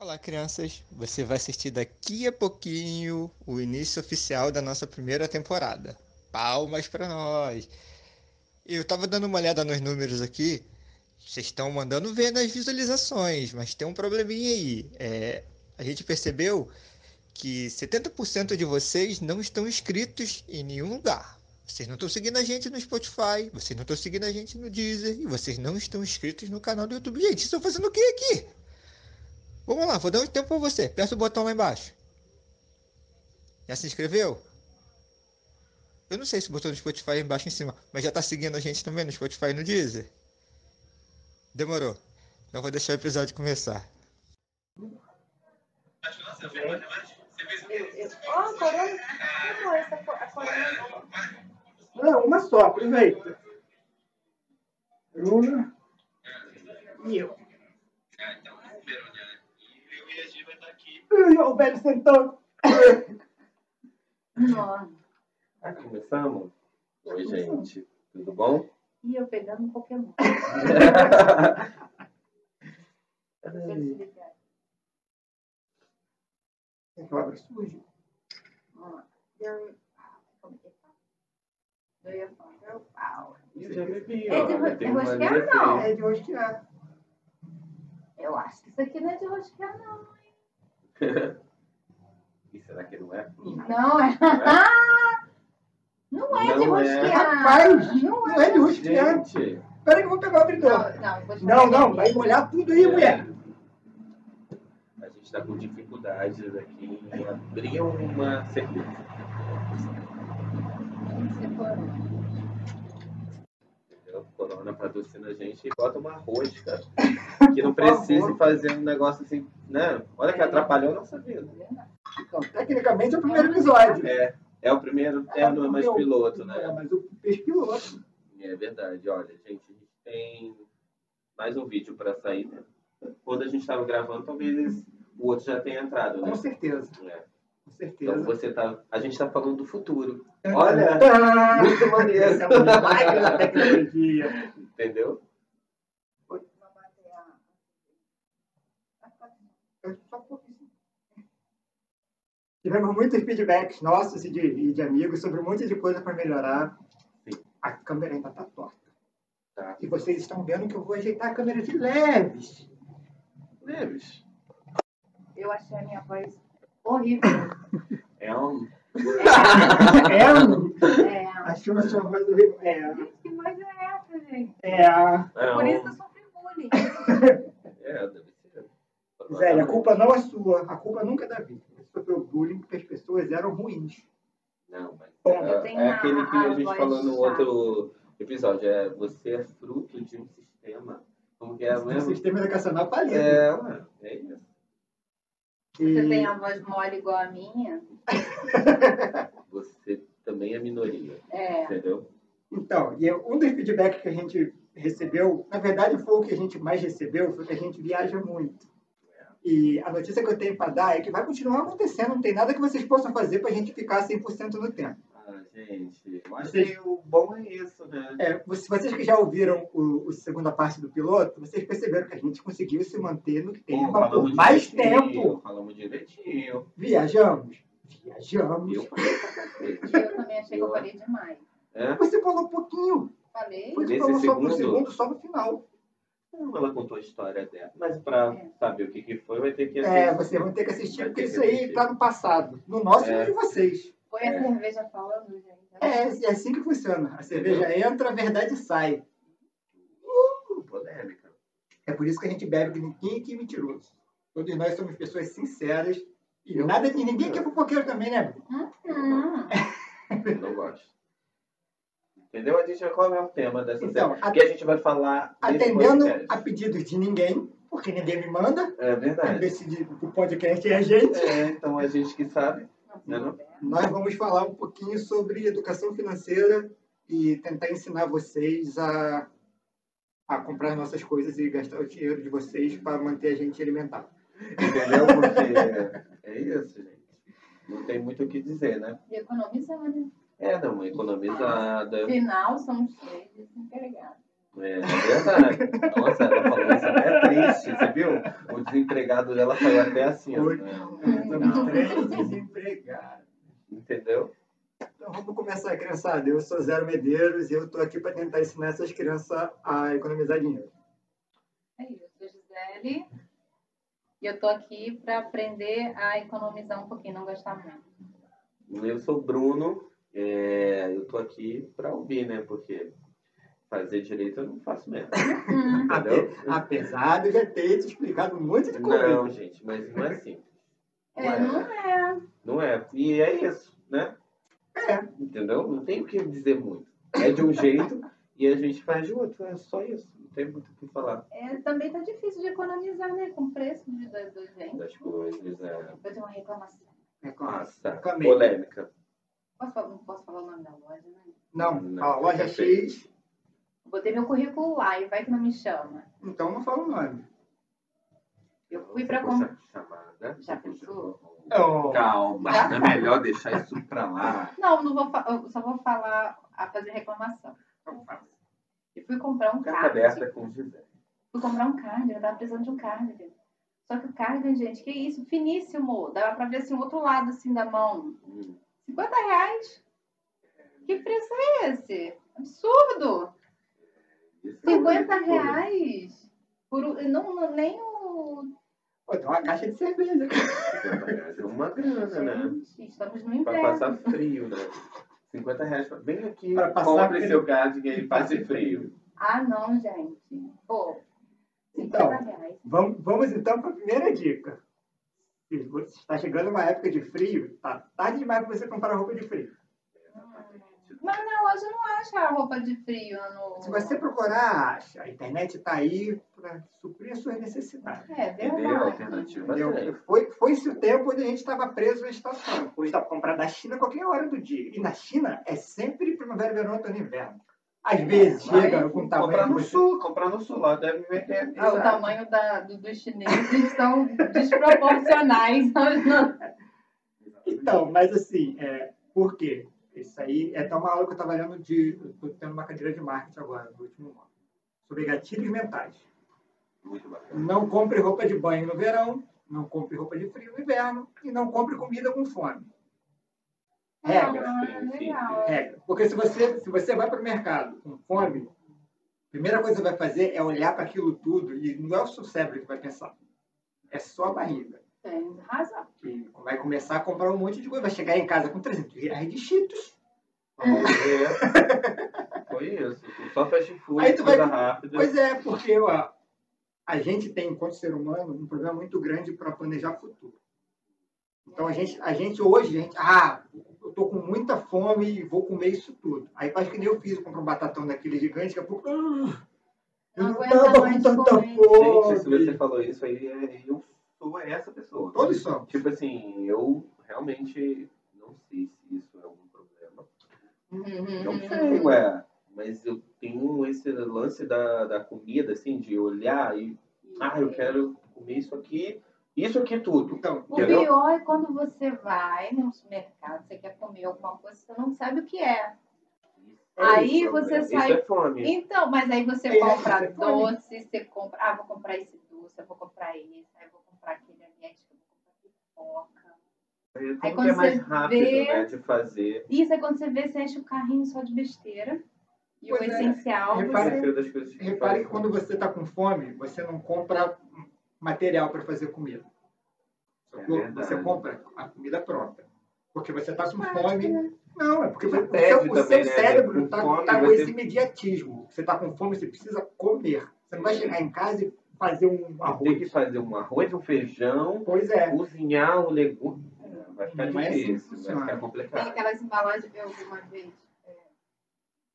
Olá, crianças! Você vai assistir daqui a pouquinho o início oficial da nossa primeira temporada. Palmas para nós! Eu tava dando uma olhada nos números aqui. Vocês estão mandando ver nas visualizações, mas tem um probleminha aí. É, a gente percebeu que 70% de vocês não estão inscritos em nenhum lugar. Vocês não estão seguindo a gente no Spotify, vocês não estão seguindo a gente no Deezer e vocês não estão inscritos no canal do YouTube. Gente, estão fazendo o que aqui? Vamos lá, vou dar um tempo para você. Aperta o botão lá embaixo. Já se inscreveu? Eu não sei se botou no Spotify aí embaixo em cima, mas já tá seguindo a gente também no Spotify e no Deezer? Demorou. Então vou deixar o episódio começar. Ó, a corona. Essa? Não, uma só, aproveita. Bruna e eu. O velho sentando. Nossa. Ah, começamos? Oi, gente. Tudo bom? E eu pegando um Pokémon. Eu. É que obra suja. Eu- como é que fala? Do you want your power? Eu já bebi, É de ó. Eu tenho de rosquear, não? É de rosquear. Eu acho que isso aqui não é de rosquear, não. feia. E será que não é? Não é. Não é de Não é. Rapaz, não é de rosquear. Gente, Espera que eu vou pegar o abridor. Não, não, Não, não, vai molhar tudo aí, mulher. a gente tá com dificuldades aqui em abrir uma cerveja. Entendeu? Corona patrocina a gente e bota uma rosca. Que não precise fazer um negócio assim, né? Olha que atrapalhou a nossa vida. Então, tecnicamente é o primeiro episódio. É, é o primeiro, é, não é mais piloto, É, né? mas o peixe piloto. É verdade, olha, gente, a gente tem mais um vídeo para sair, né? Quando a gente estava gravando, talvez o outro já tenha entrado, né? Com certeza, É. com Então certeza. você tá. A gente tá falando do futuro. Olha, Ah, muito maneiro. esse é da tecnologia. Entendeu? Tivemos muitos feedbacks nossos e de, e de amigos sobre um monte de coisa para melhorar. Sim. A câmera ainda está torta. Tá. E vocês estão vendo que eu vou ajeitar a câmera de leves. Neves. Eu achei a minha voz horrível. É um. É, É. achou a sua voz horrível. É, Gente, que voz é essa, gente? é. É Por isso que um. eu sofri bullying. É, deve ser. Zélia, a culpa não é sua. A culpa nunca é da vítima. Você sofreu bullying porque as pessoas eram ruins. Não, mas. Bom, é, é aquele que a a gente falou no outro episódio. É você é fruto de um sistema. Como que é O mesmo? sistema educacional falido. É, ué, é. E- Você tem a voz mole igual a minha? Você também é minoria. É. Entendeu? Então, e um dos feedbacks que a gente recebeu, na verdade foi o que a gente mais recebeu, foi que a gente viaja muito. E a notícia que eu tenho para dar é que vai continuar acontecendo, não tem nada que vocês possam fazer para a gente ficar 100% no tempo. Gente, eu acho Vocês- que o bom é isso, né? É, vocês que já ouviram o, o segunda parte do piloto, vocês perceberam que a gente conseguiu se manter no tema por falamos mais tempo. Falamos direitinho. Viajamos? Viajamos. Eu. Eu também achei que eu falei demais. É? Você falou pouquinho. Falei? Você Nesse falou só pro segundo? segundo, só no final. Ela contou a história dela. Mas pra É. saber o que, que foi, vai ter que É, assistir. vocês vão ter que assistir, Vai porque que isso aí assistir. tá no passado. No nosso e É. no de vocês. Foi a cerveja falando, gente. É, é assim que funciona. A cerveja entra, a verdade sai. Uh, polêmica. É por isso que a gente bebe, que ninguém aqui é mentiroso. Todos nós somos pessoas sinceras. E, Eu- nada, e ninguém aqui é fofoqueiro também, né? Hum, Eu não gosto. Entendeu? A gente já qual é o tema dessa Então, série? Que a gente vai falar Atendendo a pedidos de ninguém, porque ninguém me manda, É verdade. decide o podcast é a gente. É, então a gente que sabe. Não, não? Nós vamos falar um pouquinho sobre educação financeira e tentar ensinar vocês a, a comprar nossas coisas e gastar o dinheiro de vocês para manter a gente alimentado. Entendeu? Porque é isso, gente. Não tem muito o que dizer, né? E economizar, né? É, não, uma economizada. Afinal, somos três desempregados. É, é verdade. Nossa, ela falou isso até triste, você viu? O desempregado dela saiu até assim. ó. Oi. Não, Somos três desempregados. Entendeu? Então vamos começar, criançada. Eu sou Zero Medeiros e eu estou aqui para tentar ensinar essas crianças a economizar dinheiro. É isso, eu sou Gisele. E eu tô aqui para aprender a economizar um pouquinho, não gastar muito. Eu sou Bruno, é, eu tô aqui para ouvir, né? Porque fazer direito eu não faço mesmo. Entendeu? Ape- Apesar de eu já ter te explicado um monte de coisa. Não, gente, mas não é simples. É, não é. Não é. E é isso, né? É. Entendeu? Não tem o que dizer muito. É de um jeito e a gente faz de outro. É só isso. Não tem muito o que falar é. Também tá difícil de economizar, né? Com o preço de, do gente. das coisas. É... Eu tenho uma reclamação. É. Nossa, Reclamei. polêmica. Posso falar, não posso falar o nome da loja, né? Não, Não, a loja. X, Botei meu currículo lá e vai que não me chama. então não fala o nome. Eu fui pra Você comprar. chamada. Já pensou? Oh, Calma, Já? é melhor deixar isso pra lá. Não, não vou fa- eu só vou falar a fazer reclamação. então. Eu fui comprar um card. aberta com Gisele. Fui comprar um card, eu tava precisando de um card. Só que o card, gente, que isso? Finíssimo. Dava pra ver assim o outro lado assim da mão. Hum. 50 reais. Que preço é esse? Absurdo! Isso é 50 muito reais. Por, não- nem o. Pô, tem uma caixa de cerveja. cara. 50 reais é uma grana, né? Gente, estamos no Pra inverno. passar frio, né? 50 reais. pra- Vem aqui, Pra passar compre frio. seu gado e passe frio. Ah, não, gente. Pô, 50 Então. reais. Vamos, vamos então para a primeira dica. Está chegando uma época de frio, tá tarde demais para você comprar roupa de frio. Mas na loja não acha a roupa de frio no. Se você procurar, acha. A internet está aí para suprir as suas necessidades. É Entendeu? verdade. Alternativa Entendeu? tem. Foi, foi-se o tempo onde a gente estava preso na estação. Hoje dá para comprar da China a qualquer hora do dia. E na China é sempre primavera, verão, outono e inverno. Às vezes Vai chega com Comprar tamanho no que você- sul, comprar no sul, lá deve vender. Ah, o tamanho da, do- dos chineses são desproporcionais. Então, mas assim, é, por quê? Isso aí é até uma aula que eu estava lendo de. Estou tendo uma cadeira de marketing agora, no último ano. Sobre gatilhos mentais. Muito bacana. Não compre roupa de banho no verão, não compre roupa de frio no inverno e não compre comida com fome. Regra. Ah. Regra. Porque se você, se você vai para o mercado com fome, a primeira coisa que você vai fazer é olhar para aquilo tudo e não é o seu cérebro que vai pensar. É só a barriga. Tem razão. E vai começar a comprar um monte de coisa. Vai chegar em casa com 300 reais de cheetos. É. Foi isso. Só fast food, Aí tu coisa vai- rápida. Pois é, porque ó, a gente tem, enquanto ser humano, um problema muito grande para planejar o futuro. Então a gente, a gente hoje, a gente, ah, eu tô com muita fome e vou comer isso tudo. Aí faz que nem eu fiz, comprar um batatão daquele gigante, daqui a pouco. "Ah, eu Não tava com tanta comer." Gente, se fome. você falou isso aí, é- eu sou essa pessoa. Todos somos. Tipo assim, eu realmente não sei se isso é algum problema. Uhum. Não sei, ué. Mas eu tenho esse lance da, da comida, assim, de olhar e. Ah, eu quero comer isso aqui, isso aqui tudo. Então, O Entendeu? pior é quando você vai no supermercado, você quer comer alguma coisa, você não sabe o que é. Aí Isso, você isso sai- é fome. Então, mas aí você É, compra doce, você compra. Ah, vou comprar esse doce, eu vou comprar esse, aí eu vou comprar aquele ali, acho que eu vou comprar pipoca. Tudo Aí que quando é mais você rápido, vê- né, de fazer. Isso aí quando você vê, você enche o carrinho só de besteira. E Pois o é. essencial, Repara- você... Que repare que quando você está com fome, você não compra material para fazer comida. É você compra a comida pronta. Porque você está com fome. né? Não, é porque Você o seu, o também, seu né? cérebro Com está com você- esse imediatismo. Você está com fome, você precisa comer. Você não vai chegar em casa e fazer um Tem arroz. que fazer um arroz, um feijão, Pois é. cozinhar um legume. Vai ficar Não é assim difícil, vai funciona. ficar Tem complicado. aquelas embalagens eu vi uma vez. É,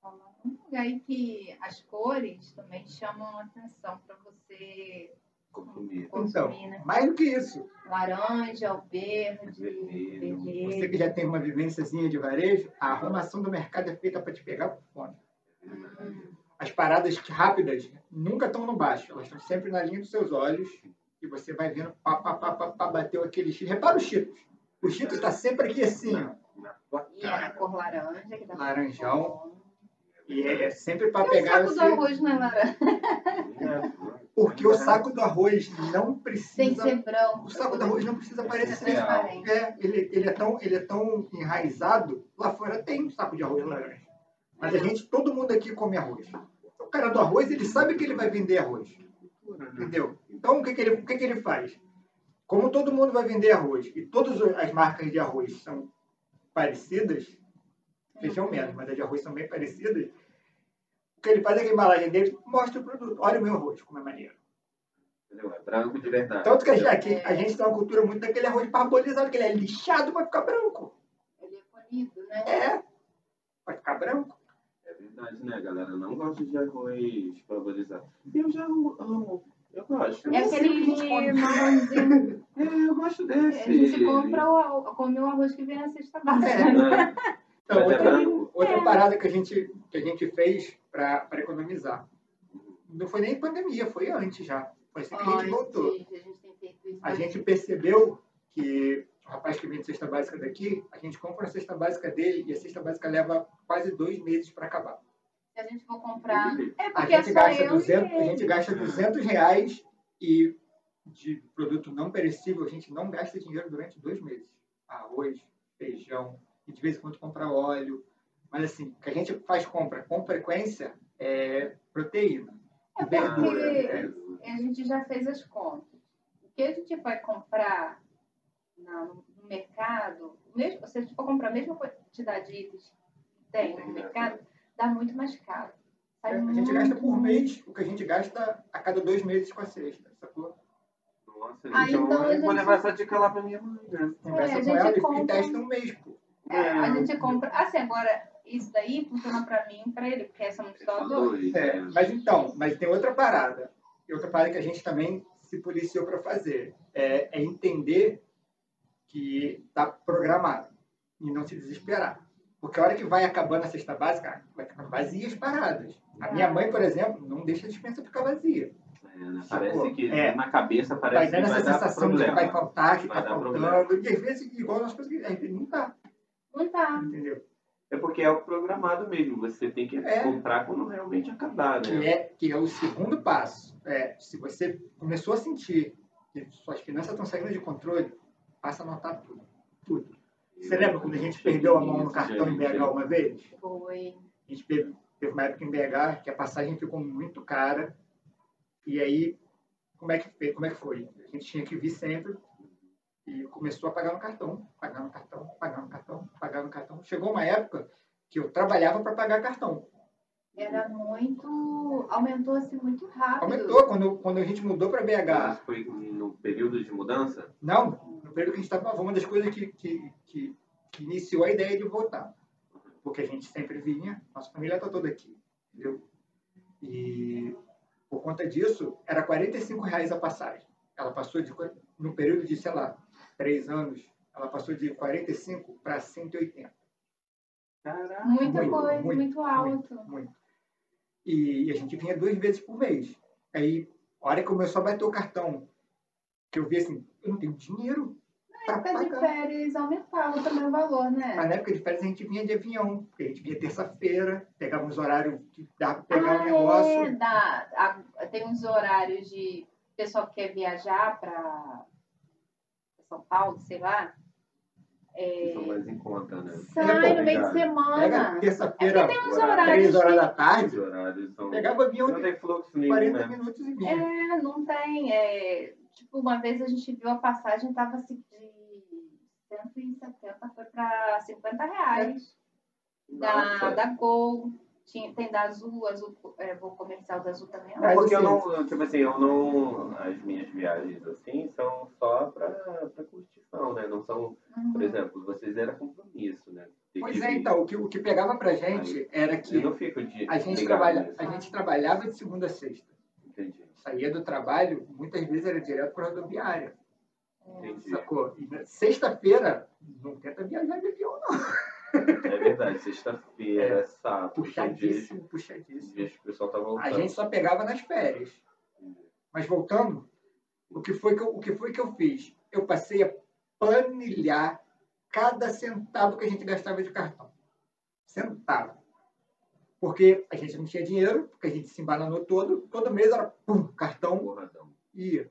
um lugar aí que as cores também chamam a atenção para você Consumir. Então, né? mais do que isso, Laranja, o verde, Vermelho. você que vermelho. já tem uma vivênciazinha de varejo, a arrumação do mercado é feita para te pegar por fome. Hum, As paradas rápidas nunca estão no baixo, elas estão sempre na linha dos seus olhos e você vai vendo, pá, pá, pá, pá, pá, bateu aquele cheetos. Repara o cheetos. O cheetos está sempre aqui assim, ó. E é cara. cor laranja. Que dá Laranjão. E é sempre para E o pegar saco do você. arroz não é laranja. Porque o saco do arroz não Tem que precisa. ser branco. O saco do arroz não precisa aparecer. transparente. É, ele, ele, é tão, ele é tão enraizado. Lá fora tem um saco de arroz laranja. Mas a gente, todo mundo aqui come arroz. O cara do arroz, ele sabe que ele vai vender arroz. Entendeu? Então, o que, que, ele, o que, que ele faz? Como todo mundo vai vender arroz e todas as marcas de arroz são parecidas, feijão menos, mas as de arroz são bem parecidas, o que ele faz é que a embalagem dele mostra o produto. Olha o meu arroz, como é maneiro. Entendeu? É branco de verdade. Tanto que a gente, aqui, a gente tem uma cultura muito daquele arroz parbolizado, que ele é lixado para ficar branco. Ele é polido, né? É, vai ficar branco. É verdade, né, galera? Eu não gosto de arroz parbolizado. Eu já amo. Eu gosto. É o que a gente aquele come. marronzinho. É, eu gosto A desse. gente compra o, come o arroz que vem na cesta básica. É. né? É. Então, Mas é outra, outra parada que a gente, que a gente fez para economizar. Não foi nem pandemia, foi antes já. Foi assim que a gente voltou. A gente tem feito isso. A gente percebeu que o rapaz que vende cesta básica daqui, a gente compra a cesta básica dele e a cesta básica leva quase dois meses para acabar. Se a gente for comprar. É A porque é gente, só gasta eu 200, e a gente gasta 200 reais e de produto não perecível a gente não gasta dinheiro durante dois meses. Arroz, feijão, e de vez em quando compra óleo. Mas assim, o que a gente faz compra com frequência é proteína. É verdura. porque é. a gente já fez as contas. O que a gente vai comprar no no mercado, mesmo, se a gente for comprar a mesma quantidade de itens que tem no mercado, dá muito mais caro. É, A gente muito, gasta por muito. mês o que a gente gasta a cada dois meses com a cesta, sacou? Nossa, Ah, então, então eu vou gente- levar essa dica lá pra minha mãe, né? Conversa É, a com gente ela e- e compra- testa um mês, pô. É, a gente compra. Assim, agora, isso daí funciona pra mim e pra ele, porque somos só dois. É, mas então, mas tem outra parada. E outra parada que a gente também se policiou para fazer. É, é entender que está programado e não se desesperar. Porque a hora que vai acabando a cesta básica, vai ficando vazias paradas. A minha mãe, por exemplo, não deixa a dispensa ficar vazia. É, né? Parece que É. na cabeça Vai parece que dando vai essa dar sensação de que vai faltar, que Vai está dar faltando. problema. E às vezes, igual nós coisas, a gente não está, Não tá. entendeu? É porque é o programado mesmo. Você tem que É. comprar quando realmente acabar, que né? é, que é o segundo passo. É, se você começou a sentir que suas finanças estão saindo de controle, passa a anotar tudo. Tudo. Você lembra quando a gente perdeu a mão no cartão em BH uma vez? Foi. A gente teve, teve uma época em BH que a passagem ficou muito cara. E aí, como é que, como é que foi? A gente tinha que vir sempre e começou a pagar no cartão, pagar no cartão, pagar no cartão, pagar no cartão. Chegou uma época que eu trabalhava para pagar cartão. Era muito. Aumentou assim muito rápido. Aumentou quando, quando a gente mudou para BH. Isso foi no período de mudança? Não, período que a gente estava, foi uma das coisas que, que, que, que iniciou a ideia de voltar. Porque a gente sempre vinha, nossa família está toda aqui, entendeu? E por conta disso, era 45 reais a passagem. Ela passou de, no período de, sei lá, três anos, ela passou de 45 para 180. Caraca. Muita Muito, coisa, muito, muito, alto. Muito. E, e a gente vinha duas vezes por mês. Aí, a hora que começou a bater o cartão, que eu vi assim, eu não tenho dinheiro Na para época de férias aumentava também o valor, né? Mas na época de férias a gente vinha de avião, porque a gente vinha terça-feira, pegava uns horários que dava pra pegar ah, um negócio. é, dá. A- tem uns horários de pessoal que quer viajar para São Paulo, sei lá. Que são mais em conta, né? Sai no meio de semana. Pega terça-feira, É porque tem uns horários três horas da tarde, horários são. pegava avião Não de tem fluxo nenhum, 40 né? minutos e vinha. É, não tem. É, tipo, uma vez a gente viu a passagem, tava assim, de 170, foi para 50 reais. Da, Nossa. da Gol. Tinha, tem da Azul, Azul é, voo comercial da Azul também. É porque eu não, tipo assim, eu não. As minhas viagens assim são só pra, pra curtição, né? Não são, Uhum. por exemplo, vocês eram compromisso, né? Tem Pois que é, vir. então, o que, o que pegava pra gente era que Eu não fico de. a gente, trabalha, a gente trabalhava de segunda a sexta. Saía do trabalho, muitas vezes era direto para rodoviária, Entendi. sacou? Sexta-feira, não tenta viajar de avião, não. É verdade, sexta-feira, É. sábado, dias, Puxadíssimo, são puxadíssimo. dias que o pessoal tá voltando. A gente só pegava nas férias. Mas voltando, o que foi que eu, o que foi que eu fiz? Eu passei a planilhar cada centavo que a gente gastava de cartão. Centavo. Porque a gente não tinha dinheiro, porque a gente se embananou todo, todo mês era pum, cartão Porradão. e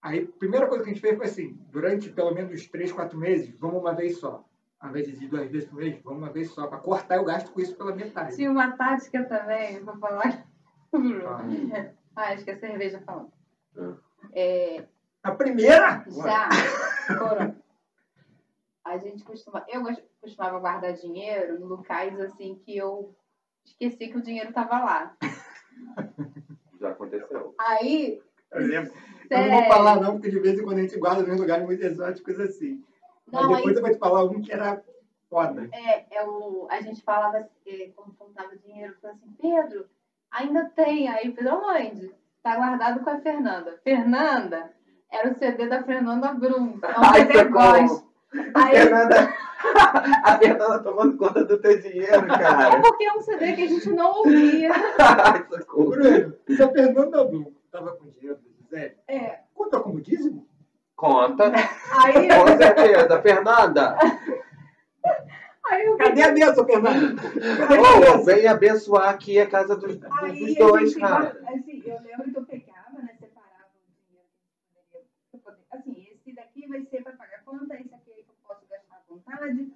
aí a primeira coisa que a gente fez foi assim, durante pelo menos três, quatro meses, vamos uma vez só. Ao invés de ir duas vezes por mês, vamos uma vez só, para cortar o gasto com isso pela metade. Tinha uma tática também, vou falar. Ah, acho que a cerveja falando. Ah. É, A primeira! já foram. A gente costuma. Eu costumava guardar dinheiro em locais assim que eu esqueci que o dinheiro estava lá. Já aconteceu. Aí. Eu sério, não vou falar não, porque de vez em quando a gente guarda em lugares muito exóticos assim. Mas Não, depois aí eu vou te falar um que era foda. é, é o, a gente falava assim, quando faltava dinheiro, falava assim, Pedro, ainda tem. Aí o Pedro, onde? Tá guardado com a Fernanda. Fernanda era o CD da Fernanda Brum. É um Ai, CD gospel. A Aí, Fernanda, a Fernanda tomando conta do teu dinheiro, é cara. porque é um CD que a gente não ouvia. Ai, socorro. Bruno, se a Fernanda Blum estava com dinheiro do Gisele, É, conta como dízimo? Conta. aí, Com certeza. Fernanda, aí eu Cadê a benção, Fernanda? ô, vem abençoar aqui a casa dos, dos Aí dois, cara. assim, eu lembro que eu pegava, né, separava o dinheiro eu eu assim, esse daqui vai ser para pagar conta, esse aqui é que eu posso vontade.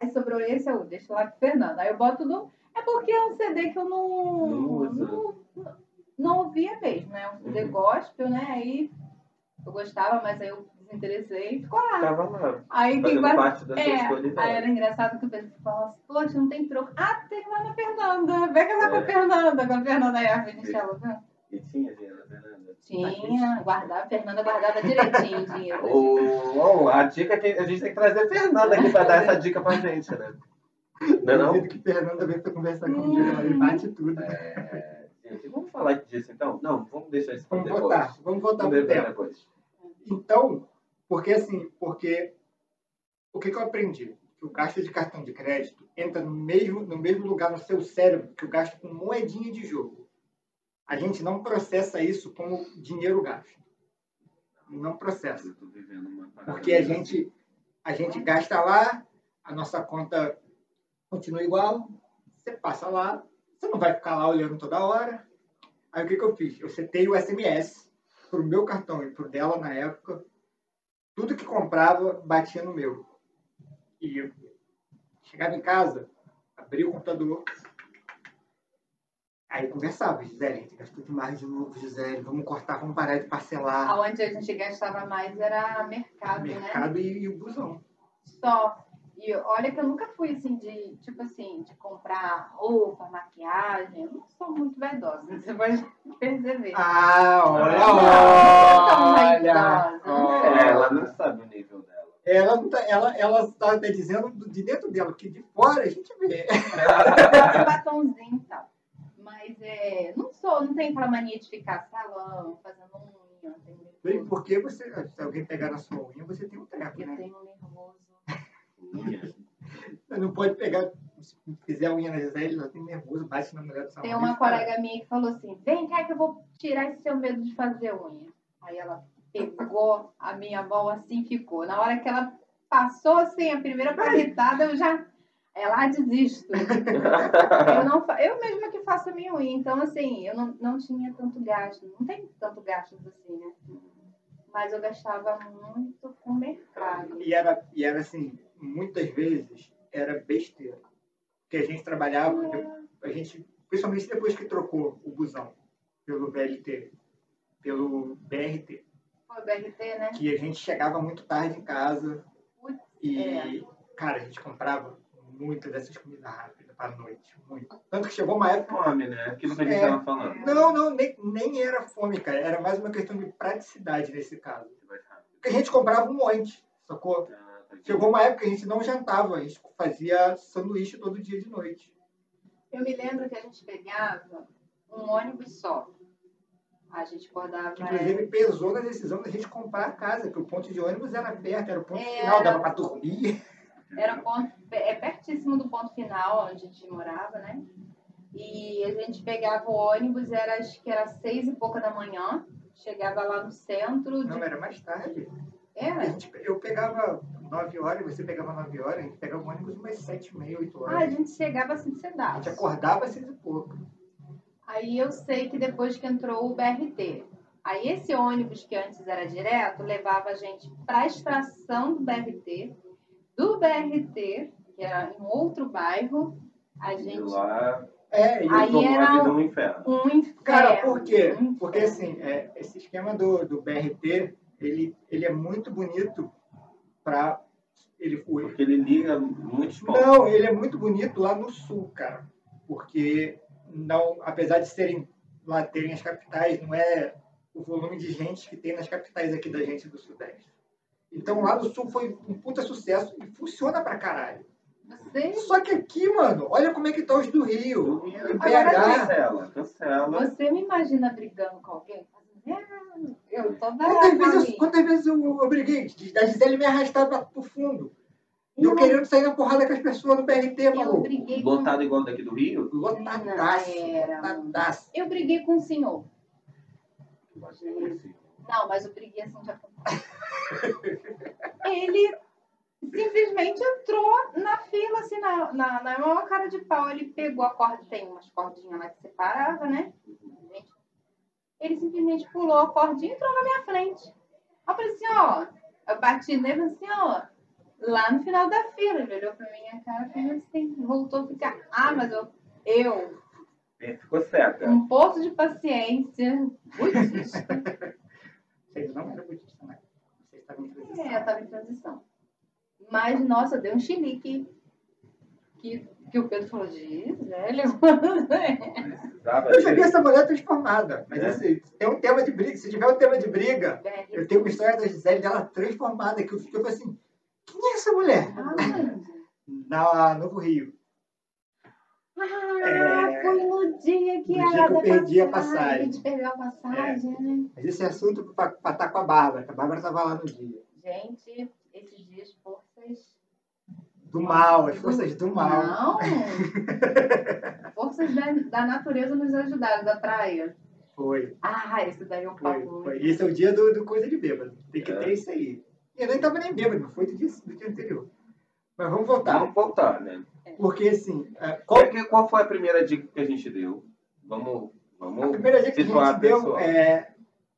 Aí sobrou esse, eu deixo lá pro Fernando. Aí eu boto no. É porque é um CD que eu não. Não. Não, não, ouvia mesmo, né? Um CD Uhum. gospel, né? Aí eu gostava, mas aí eu desinteressei e ficou lá. Tava lá, Aí quem fazendo guarda. parte da É, aí era engraçado que o Pedro falava assim, poxa, não tem troco. Ah, tem lá na Fernanda. Lá com É. a Fernanda, com a Fernanda aí, a gente. E tinha Fernanda? Tinha, guardava, a Fernanda guardava direitinho o dinheiro. Ô, ô, a dica que a gente tem que trazer a Fernanda aqui pra dar essa dica pra gente, né? Não é não? Duvido que Fernanda veio pra conversar comigo, ela me bate tudo. É, gente, vamos falar disso então? Não, vamos deixar isso Vamos depois. votar, vamos votar Vamos pro deixar tempo. depois. Então, porque assim, porque o que, que eu aprendi? Que o gasto de cartão de crédito entra no mesmo, no mesmo lugar no seu cérebro que o gasto com moedinha de jogo. A gente não processa isso como dinheiro gasto. Não processa. Porque a gente, a gente gasta lá, a nossa conta continua igual, você passa lá, você não vai ficar lá olhando toda hora. Aí o que, que eu fiz? Eu setei o SMS para o meu cartão e para dela na época. Tudo que comprava batia no meu. E eu chegava em casa, abria o computador, aí conversava, Gisele, a gente gastou demais de novo, Gisele, vamos cortar, vamos parar de parcelar. Aonde a gente gastava mais era mercado, né? Mercado e, e o busão. Só. E olha que eu nunca fui assim de, tipo assim, de comprar roupa, maquiagem. Eu não sou muito vaidosa, você pode perceber. Ah, olha, Não, olha. não, não. É, ela não sabe o nível dela. Ela não tá, ela, ela está até dizendo de dentro dela, porque de fora a gente vê. Esse batomzinho e tal. Mas é, não sou, não tenho aquela mania de ficar salão, fazendo unha. Bem, porque você, se alguém pegar na sua unha, você tem um treco, eu né? tenho um nervoso. Não pode pegar, se fizer a unha na Gisele, ela tem nervoso, bate na mulher do salão. Tem uma colega minha que falou assim: vem cá que eu vou tirar esse seu medo de fazer unha. Aí ela pegou a minha mão assim ficou. Na hora que ela passou assim, a primeira palitada, eu já. Ela ah, desisto. eu, não, eu mesma que faço a minha unha. Então, assim, eu não, não tinha tanto gasto. Não tem tanto gasto assim, né? Mas eu gastava muito com mercado. E era, e era assim, muitas vezes era besteira. Porque a gente trabalhava, a gente, principalmente depois que trocou o busão pelo VLT, pelo BRT, Foi o BRT, né? que a gente chegava muito tarde em casa Putz, e, É. cara, a gente comprava muitas dessas comidas rápidas para noite, muito. Tanto que chegou uma época. Fome, né? Aquilo que a gente É. tava falando. Não, não, nem, nem era fome, cara. Era mais uma questão de praticidade nesse caso. Porque a gente comprava um monte, sacou? Ah, tá. Chegou uma época que a gente não jantava, a gente fazia sanduíche todo dia de noite. Eu me lembro que a gente pegava um ônibus só. A gente acordava. Que, inclusive pesou na decisão da gente comprar a casa, que o ponto de ônibus era perto, era o ponto Era. final, dava para dormir. Era ponto, é pertíssimo do ponto final onde a gente morava, né? E a gente pegava o ônibus, era, acho que era seis e pouca da manhã. Chegava lá no centro. De... Não, era mais tarde. A Era? gente- eu pegava 9 horas, você pegava 9 horas, a gente pegava o ônibus umas 7, meia, 8 horas. Ah, a gente chegava assim A cedaço. gente acordava às 6 e pouco. Aí eu sei que depois que entrou o BRT. Aí esse ônibus que antes era direto levava a gente para a estação do BRT. Do BRT, que era em outro bairro, a gente. lá, É, e Aí tomou era um- no inferno. Um inferno. Cara, por quê? um Porque assim, é, esse esquema do, do BRT, ele, ele é muito bonito para ele foi. Porque ele liga muitos pontos. Não, ele é muito bonito lá no sul, cara. Porque não, apesar de serem lá terem as capitais, não é o volume de gente que tem nas capitais aqui da gente do Sudeste. Então lá no sul foi um puta sucesso e funciona pra caralho. Você, Só que aqui, mano, olha como é que tá os do Rio. Agora, BH, Cancela, cancela. você me imagina brigando com alguém? fazendo, "É, Eu tô Quantas vezes, eu, brava. quantas vezes eu, eu briguei? Da Gisele me arrastar pra- pro fundo. E eu querendo sair na porrada com as pessoas no BRT, Eu maluco. briguei com... Lotado igual daqui do Rio? Lotadaço. Lotadaço. Eu briguei com o senhor. Não, mas eu briguei assim já. Ele simplesmente entrou na fila, assim, na, na, na maior cara de pau. Ele pegou a corda, tem umas cordinhas lá que separava, né? Ele simplesmente pulou a cordinha e entrou na minha frente. Eu falei assim, ó. Eu bati nele e assim, ó. Lá no final da fila, ele olhou pra minha cara e falou assim, voltou a ficar. Ah, mas eu, eu Ele ficou cega. um poço de paciência, budista. Vocês não eram budistas, né? Vocês estavam em transição. É, eu tava em transição. Mas, nossa, deu um chilique. Que, que o Pedro falou, Gisele, Precisava Eu já vi de- essa mulher transformada. Mas É? assim, tem um tema de briga. Se tiver um tema de briga, eu tenho uma história da Gisele dela transformada. Que eu fiquei assim, quem é essa mulher? Na Novo Rio. Ah, foi no dia que No dia a que eu perdi a A passagem. gente perdeu a passagem, né? Mas esse é assunto pra estar com a Bárbara, que a Bárbara estava lá no dia. Gente, esses dias, forças. Do mal, as forças do mal. Não! forças da, da natureza nos ajudaram, da praia. Foi, Ah, esse daí é um foi, papo. foi. Esse é o dia do, do coisa de bêbado. Tem que É. ter isso aí. Eu nem tava nem bêbado, foi do dia, do dia anterior. Mas vamos voltar. Vamos voltar, né? Porque assim, a, Qual, que- qual foi a primeira dica que a gente deu? Vamos, a vamos primeira dica que a gente deu é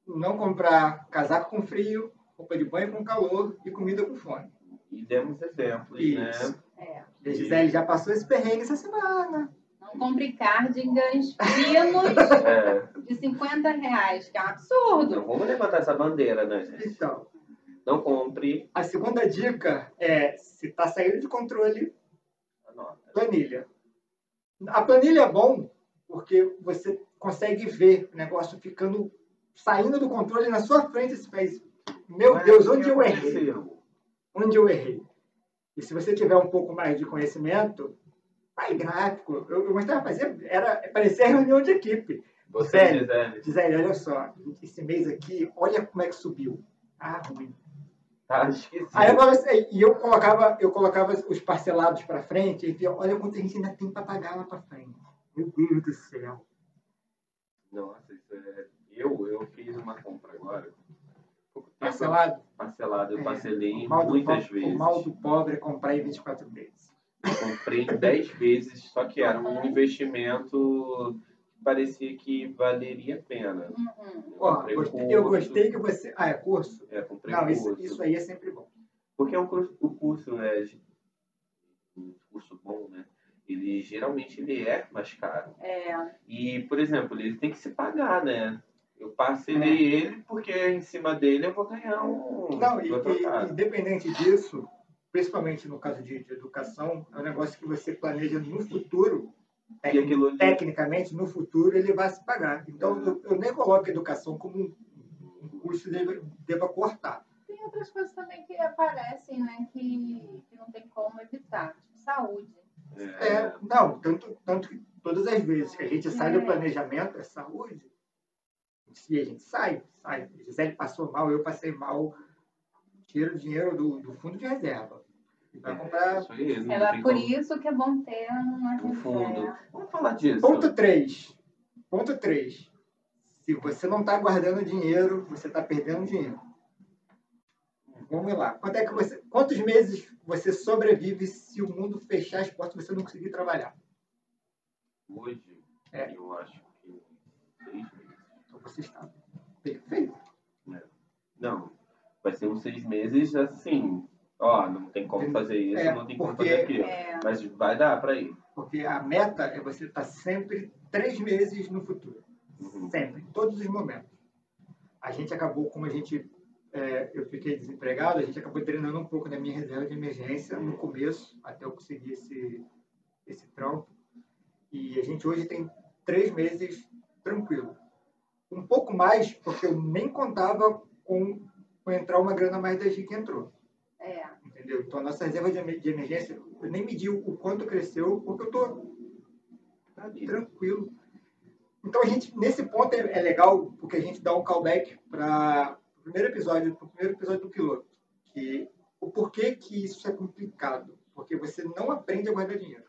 não comprar casaco com frio, roupa de banho com calor e comida com fome. E demos exemplos, Isso. né? É. E a Gisele já passou esse perrengue essa semana. Não compre cardigans finos É, de 50 reais, que é um absurdo. não vamos levantar essa bandeira, né, gente? Então, Não compre. a segunda dica é, se está saindo de controle, Anota. planilha. A planilha é bom porque você consegue ver o negócio ficando, saindo do controle na sua frente. Você faz, meu Mas Deus, onde eu errei? Onde eu errei? E se você tiver um pouco mais de conhecimento, vai gráfico. Eu, eu gostava de fazer, era, parecia reunião de equipe. Você? Gisele, Gisele, olha só, esse mês aqui, olha como é que subiu. Ah, ruim. Tá. Aí eu falava assim, e eu colocava, eu colocava os parcelados para frente e via, olha quanto a gente ainda tem para pagar lá para frente. Meu Deus do céu. Nossa, isso é... Eu, eu fiz uma compra agora. Parcelado? Parcelado, eu É. parcelei muitas pobre, vezes. o mal do pobre é comprar em 24 vezes. Eu comprei em 10 vezes, só que era um investimento parecia que valeria a pena. Uhum. Eu Ó, gostei- eu gostei que você. Ah, é curso? É, comprei Não, isso, curso. isso aí é sempre bom. Porque é um curso, o curso é um curso bom, né? Ele geralmente ele é mais caro. É, E, por exemplo, ele tem que se pagar, né? Eu parcelei ele porque em cima dele eu vou ganhar um. É. Não, e, e- independente disso, principalmente no caso de, de educação, é um negócio que você planeja no futuro, E aquilo ali- tecnicamente, no futuro, ele vai se pagar. Então, eu, eu nem coloco a educação como um, curso que deva, deva cortar. tem outras coisas também que aparecem, né? Que, que não tem como evitar. Tipo, saúde. É, não, tanto, tanto que todas as vezes que a gente sai É. do planejamento, é saúde. Se a gente sai, sai. Gisele passou mal, eu passei mal, tira o dinheiro do, do fundo de reserva. Vai comprar. Isso aí, não Ela, tem por como- isso que é bom ter uma No fundo. reserva. Vamos falar disso. Ponto 3. Ponto 3. Se você não está guardando dinheiro, você está perdendo dinheiro. Vamos lá. Quanto é que você, quantos meses você sobrevive se o mundo fechar as portas e você não conseguir trabalhar? Hoje, É. eu acho que seis meses. Então você está perfeito. Não, vai ser uns seis meses assim. Ó, não tem como fazer isso, É, não tem como porque- fazer aquilo. É, Mas vai dar pra ir. Porque a meta é você estar sempre três meses no futuro. Uhum. Sempre, em todos os momentos. A gente acabou, como a gente, é, eu fiquei desempregado, a gente acabou treinando um pouco da minha reserva de emergência no começo, até eu conseguir esse, esse trampo. E a gente hoje tem três meses tranquilo. Um pouco mais, porque eu nem contava com, com entrar uma grana mais da que entrou. Entendeu? Então, a nossa reserva de emer- de emergência, eu nem medi o o quanto cresceu, porque eu estou Tá tranquilo. Então, a gente, nesse ponto, é, é legal, porque a gente dá um callback para o primeiro episódio, pro primeiro episódio do piloto, que o porquê que isso é complicado. Porque você não aprende a guardar dinheiro.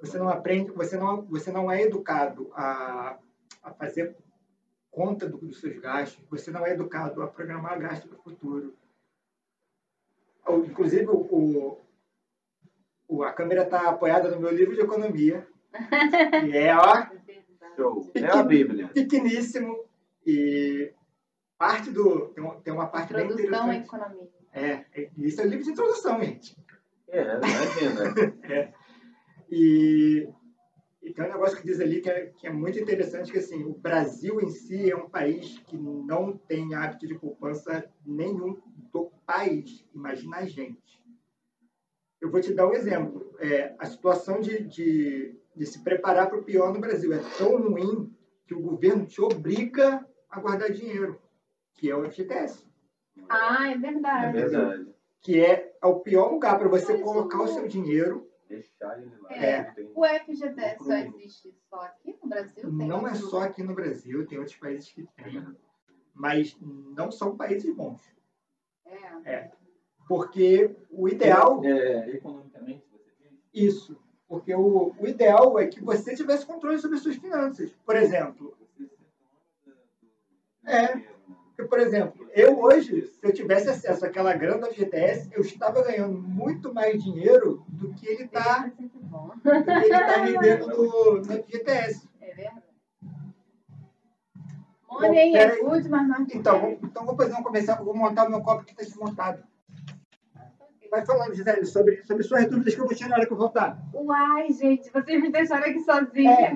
Você não aprende, você não, você não é educado a, a fazer conta do- dos seus gastos, você não é educado a programar gasto para o futuro. O- Inclusive, o, o- o- a câmera está apoiada no meu livro de economia, e é, ó, Show. É a Bíblia. pequeníssimo e parte do tem uma, tem uma parte bem Introdução à interessante. economia. É, é, isso é livro de introdução, gente. É, imagina. E, e tem um negócio que diz ali que é, que é muito interessante, que assim, o Brasil em si é um país que não tem hábito de poupança nenhum país. Imagina a gente. Eu vou te dar um exemplo. É, a situação de, de, de se preparar para o pior no Brasil é tão ruim que o governo te obriga a guardar dinheiro, que é o FGTS. Ah, é É verdade. verdade. Que é, é o pior lugar para você Mas colocar o seu dinheiro. Deixar ele lá. É. Tem- O FGTS só existe só aqui no Brasil? Tem Não é só aqui no Brasil, tem outros países que têm, mas não são países bons. É. Porque o ideal, É, economicamente, você diz? isso, porque o, o ideal é que você tivesse controle sobre as suas finanças. Por exemplo, É. dinheiro, né? porque, por exemplo, eu hoje, se eu tivesse acesso àquela grana do FGTS, eu estava ganhando muito mais dinheiro do que ele está É bom. rendendo no, no FGTS. É verdade. Bom, Money é peraí. good, mas não Então, vou- então vou fazer um comercial, vou montar o meu copo que está desmontado. Vai falando, Gisele, sobre, sobre suas dúvidas que eu vou tirar na hora que eu voltar. Uai, gente, vocês me deixaram aqui sozinha. É.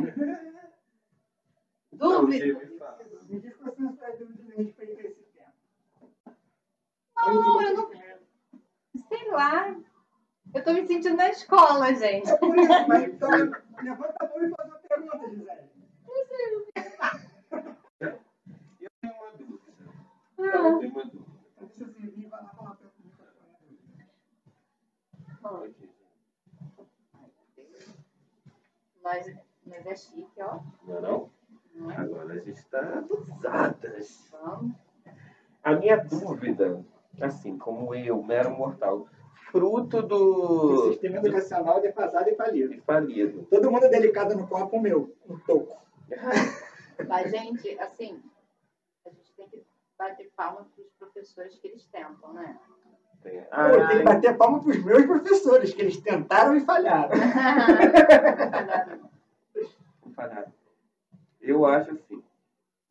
Dúvida. Me diz quais são as suas dúvidas a respeito desse tema. Não, eu não. Sei lá. Eu tô me sentindo na escola, gente. É por isso, mas então, levanta a mão e faz uma pergunta, Gisele. Eu tenho uma dúvida. Eu tenho uma dúvida. Deixa eu servir e vai lá falar. Bom, Mas, mas é chique, ó. Não é não? Não é? Agora a gente está abusadas. Vamos. A minha dúvida, assim, como eu, mero mortal, fruto O do. sistema educacional é defasado e falido. do falido. Todo mundo é delicado no copo, o meu, um toco. Mas, gente, assim, a gente tem que bater palma para os professores que eles tentam, né? Tem- Pô, eu tenho que Ah, bater palma para os meus professores, que eles tentaram e falharam. falhado. Eu acho assim,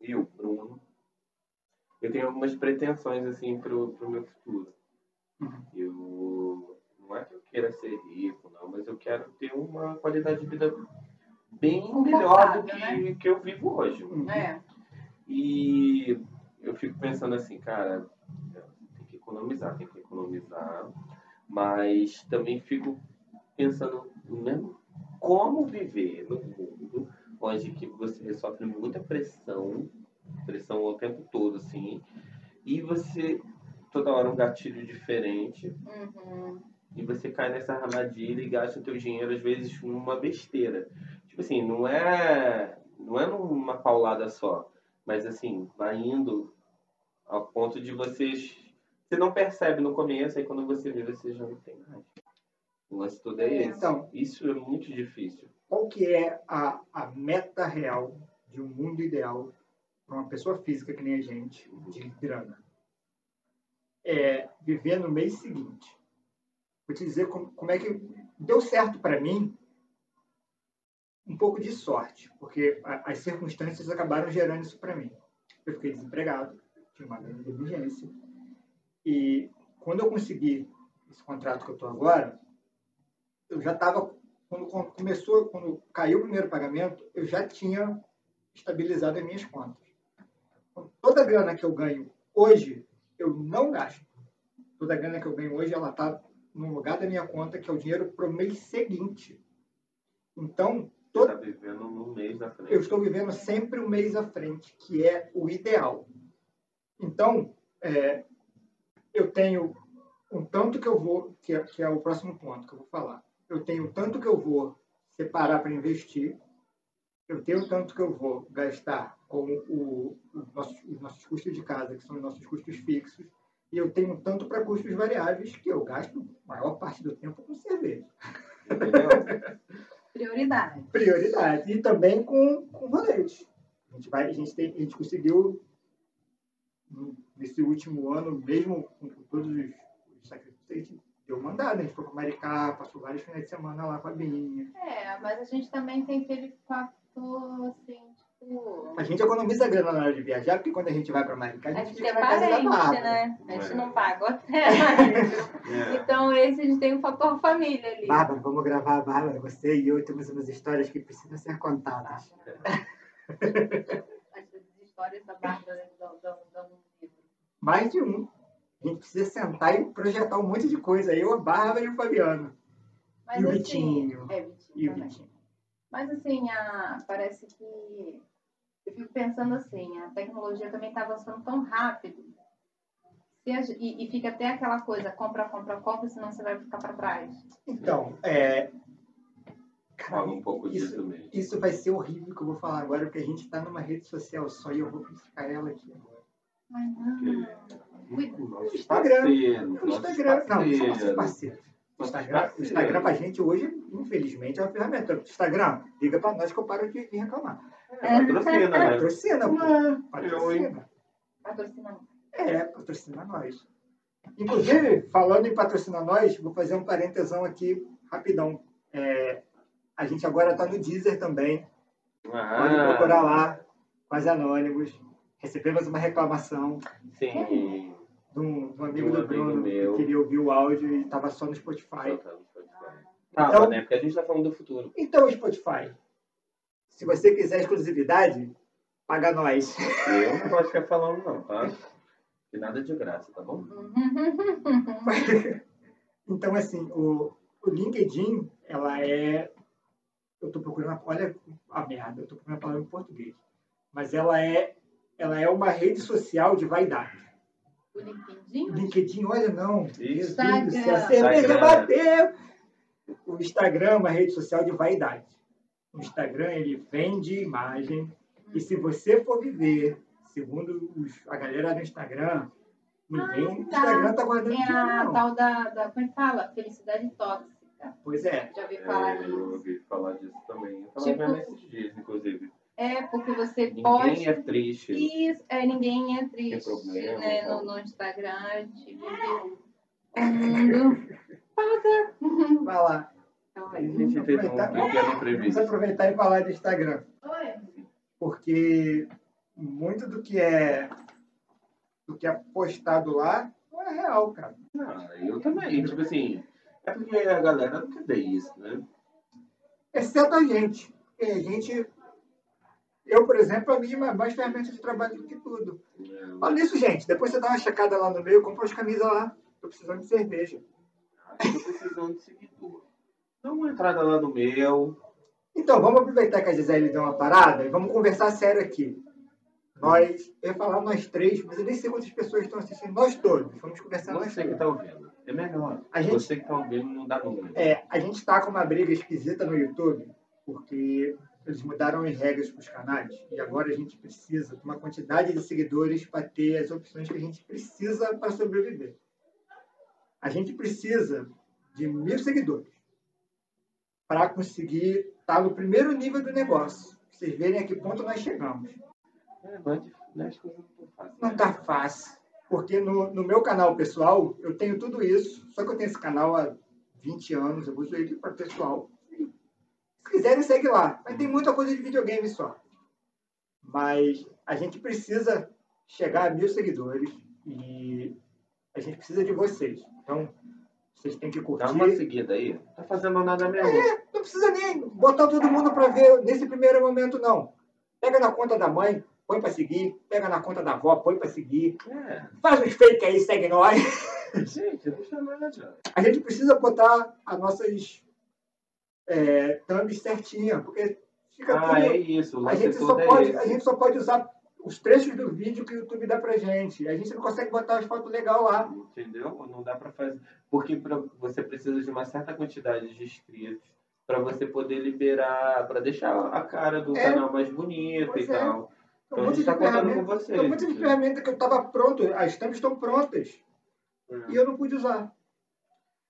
eu, Bruno, eu tenho algumas pretensões assim pro, pro meu futuro. Uhum. Eu não é que eu queira ser rico, não, mas eu quero ter uma qualidade de vida bem melhor do que, Confortável, que eu vivo hoje. É. E eu fico pensando assim, cara, tem que economizar, tem que economizar, mas também fico pensando mesmo como viver no mundo onde que você sofre muita pressão, pressão o tempo todo, assim, e você toda hora um gatilho diferente Uhum. e você cai nessa armadilha e gasta o teu dinheiro às vezes numa besteira. Tipo assim, não é não é numa paulada só, mas assim, vai indo ao ponto de vocês você não percebe no começo, aí quando você vê, você já não tem mais. O lance todo é É. esse. Então. Isso é muito difícil. Qual que é a, a meta real de um mundo ideal para uma pessoa física que nem a gente, de grana? é viver no mês seguinte. Vou te dizer como, como é que deu certo para mim um pouco de sorte, porque as circunstâncias acabaram gerando isso para mim. Eu fiquei desempregado, uma grande de emergência, e quando eu consegui esse contrato que eu estou agora, eu já estava quando começou, quando caiu o primeiro pagamento, eu já tinha estabilizado as minhas contas. Então, toda a grana que eu ganho hoje, eu não gasto. Toda a grana que eu ganho hoje, ela está no lugar da minha conta, que é o dinheiro para o mês seguinte. Então, está vivendo um mês à frente. eu estou vivendo sempre um mês à frente, que é o ideal. Então, é, eu tenho um tanto que eu vou, que é, que é o próximo ponto que eu vou falar. Eu tenho tanto que eu vou separar para investir, eu tenho tanto que eu vou gastar com o, o nossos, os nossos custos de casa, que são os nossos custos fixos, e eu tenho tanto para custos variáveis que eu gasto a maior parte do tempo com cerveja. Entendeu? Prioridade. Prioridade. E também com, com rolete. A gente, vai, a, gente tem, a gente conseguiu, nesse último ano, mesmo com todos os, os sacrifícios, a gente deu mandado. A gente foi para Maricá, passou vários finais de semana lá com a Binha. É, mas a gente também tem aquele fator, assim, tipo... A gente economiza grana na hora de viajar, porque quando a gente vai para Maricá, a A gente gente fica é na casa da né? A gente É. não paga hotel. É. Então, esse a gente tem um fator família ali. Bárbara, vamos gravar, Bárbara. Você e eu temos umas histórias que precisam ser contadas. As histórias da Bárbara dão, dão, dão um livro. Mais de um. A gente precisa sentar e projetar um monte de coisa. Eu, a Bárbara e o Fabiano. Mas E o assim, Vitinho. É, Vitinho E o. Vitinho. Mas assim, a, parece que eu fico pensando assim, a tecnologia também está avançando tão rápido. E, e fica até aquela coisa, compra, compra, compra, senão você vai ficar para trás. Então, é. Fala Cara, um pouco isso, disso mesmo. isso vai ser horrível que eu vou falar agora, porque a gente está numa rede social só e eu vou criticar ela aqui agora. Instagram. parceiro, O nosso Instagram, não, nossos parceiro. parceiros. O Nossos Instagram, o. Instagram pra gente hoje, infelizmente, é uma ferramenta. Instagram, liga pra nós que eu paro de, de reclamar. É, patrocina, né? Patrocina, pô. Patrocina. Patrocina não. É, patrocina nós. Inclusive, falando em patrocinar nós, vou fazer um parentesão aqui, rapidão. É, a gente agora está no Deezer também. Pode Ah, procurar lá, quase anônimos. Recebemos uma reclamação Sim. de um, de um amigo um do Bruno amigo meu. que queria ouvir o áudio e estava só no Spotify. Tá, tá, Então- né? Porque a gente tá falando do futuro. Então, Spotify, se você quiser exclusividade, paga nós. Eu não de ficar falando, não, tá? Que nada de graça, tá bom? então, assim, o, o LinkedIn, ela é. Eu estou procurando. Olha a merda, eu estou procurando a palavra em português. Mas ela é, ela é uma rede social de vaidade. O LinkedIn? LinkedIn, olha, não. Jesus do céu, Instagram. a cerveja bateu. O Instagram é uma rede social de vaidade. O Instagram, ele vende imagem. E se você for viver, segundo os- a galera do Instagram, ninguém Ah, tá. Instagram tá guardando É dinheiro, a não. tal da, da. Como é que fala? Felicidade tóxica. Pois é. Já ouvi falar É, eu disso. ouvi falar disso também. Eu tava Tipo- vendo esses dias, inclusive. É, porque você Ninguém pode. é triste. Isso, é, ninguém é triste problema, né, no, no Instagram. Vive um mundo. Pausa. Vai lá. Então, A gente teve um Vamos aproveitar e falar do Instagram. Oi. Porque muito do que é do que é postado lá não é real, cara. Ah, eu também. Tipo assim, é porque a galera não quer ver isso, né? Exceto a gente. Porque a gente. Eu, por exemplo, a minha é mais ferramenta de trabalho do que tudo. Olha isso, gente. Depois você dá uma checada lá no meio, compra as camisas lá. Tô precisando de cerveja. Que tô precisando de seguidor. Dá uma entrada lá no meu. Então, vamos aproveitar que a Gisele deu uma parada e vamos conversar sério aqui. Nós, eu ia falar nós três, mas eu nem sei quantas pessoas estão assistindo. Nós todos. Vamos conversar nós Você que três. tá ouvindo. É melhor. A gente- Você que tá ouvindo não dá número. É, a gente está com uma briga esquisita no YouTube, porque eles mudaram as regras para os canais e agora a gente precisa de uma quantidade de seguidores para ter as opções que a gente precisa para sobreviver. A gente precisa de mil seguidores para conseguir estar no primeiro nível do negócio. Pra Vocês verem a que ponto nós chegamos. É, não é né? Não está fácil. Porque no, no meu canal pessoal, eu tenho tudo isso, só que eu tenho esse canal há 20 anos, eu uso ele para pessoal. Se quiserem, segue lá. Mas tem muita coisa de videogame só. Mas a gente precisa chegar a mil seguidores e a gente precisa de vocês. Então, vocês têm que curtir. Dá uma seguida aí. Não tá fazendo nada mesmo. É, não precisa nem botar todo mundo para ver nesse primeiro momento, não. Pega na conta da mãe, põe para seguir. Pega na conta da avó, põe para seguir. É. Faz uns fake aí, segue nós. Gente, deixa nada. A gente precisa botar as nossas é, thumbs certinha, porque fica Ah, tudo... é isso. A, gente só é pode, esse. a gente só pode usar os trechos do vídeo que o YouTube dá pra gente. A gente não consegue botar as fotos legais lá. Entendeu? Não dá pra fazer. Porque pra, você precisa de uma certa quantidade de inscritos para você poder liberar, para deixar a cara do É. canal mais bonita Pois e é. tal. Então um a monte gente de tá contando com vocês. tem um monte de ferramenta que eu tava pronto, as thumbs estão prontas É. e eu não pude usar.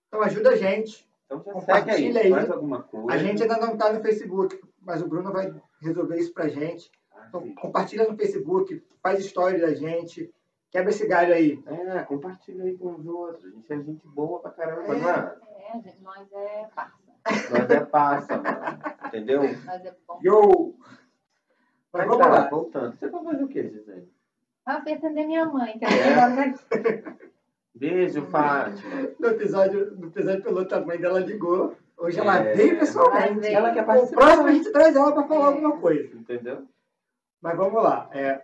Então ajuda a gente. Então já segue aí, Compartilha aí. faz alguma coisa. A gente ainda não está no Facebook, mas o Bruno vai resolver isso pra gente. Ah, Então, compartilha no Facebook, faz story da gente, quebra esse galho aí. É, compartilha aí com os outros. A gente é gente boa pra caramba, É. não é? É, gente, nós é parça. Nós é passa, mano. Entendeu? Nós é bom. Yo! Mas Mas vamos tá, lá. voltando. Você vai fazer o quê, Gisele? Ah, fui atender minha mãe, que ela É? Beijo, Fátima. No episódio, no episódio piloto, a mãe dela ligou. Hoje ela É. veio pessoalmente. Ela quer O participar. próximo a gente traz ela para falar É. alguma coisa. Entendeu? Mas vamos lá. É,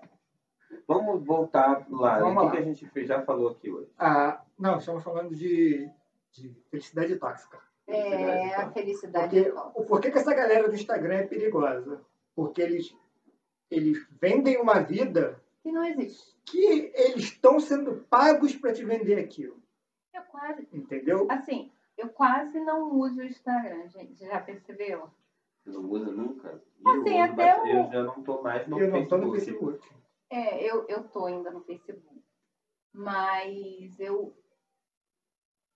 Vamos voltar lá. Vamos o que, lá. que a gente já falou aqui hoje? a, não, estamos falando de, de felicidade tóxica. É, a felicidade Porque, bom. o porquê que essa galera do Instagram é perigosa? Porque eles, eles vendem uma vida Que não existe. que eles estão sendo pagos para te vender aquilo. Eu quase, Entendeu? assim, eu quase não uso o Instagram, gente. Já percebeu? Não usa nunca? Assim, eu, até o- eu já não tô mais no eu não estou Facebook. no Facebook. É, eu, eu tô ainda no Facebook. Mas eu.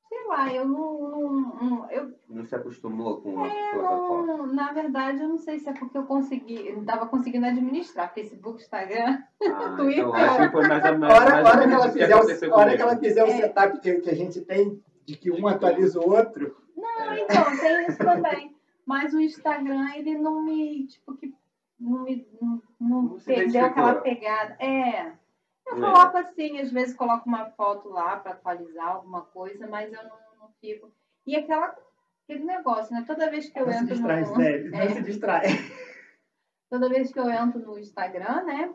Sei lá, eu não. não- não- eu Não se acostumou com a É, plataforma. na verdade, eu não sei se é porque eu consegui, eu não estava conseguindo administrar Facebook, Instagram. Ah, Twitter. então acho que foi mais ou A menos. hora, mais hora que ela fizer, o, hora que ela fizer o É. setup que, que a gente tem, de que um atualiza o outro, Não, então, tem isso também. Mas o Instagram, ele não me, tipo, que não me não, não Não perdeu aquela pegada. É. Eu É. coloco assim, às vezes coloco uma foto lá para atualizar alguma coisa, mas eu não, não fico. E aquela, aquele negócio, né? Toda vez que eu não se entro distrai, no. Zé, não É. se distrai. toda vez que eu entro no Instagram, né?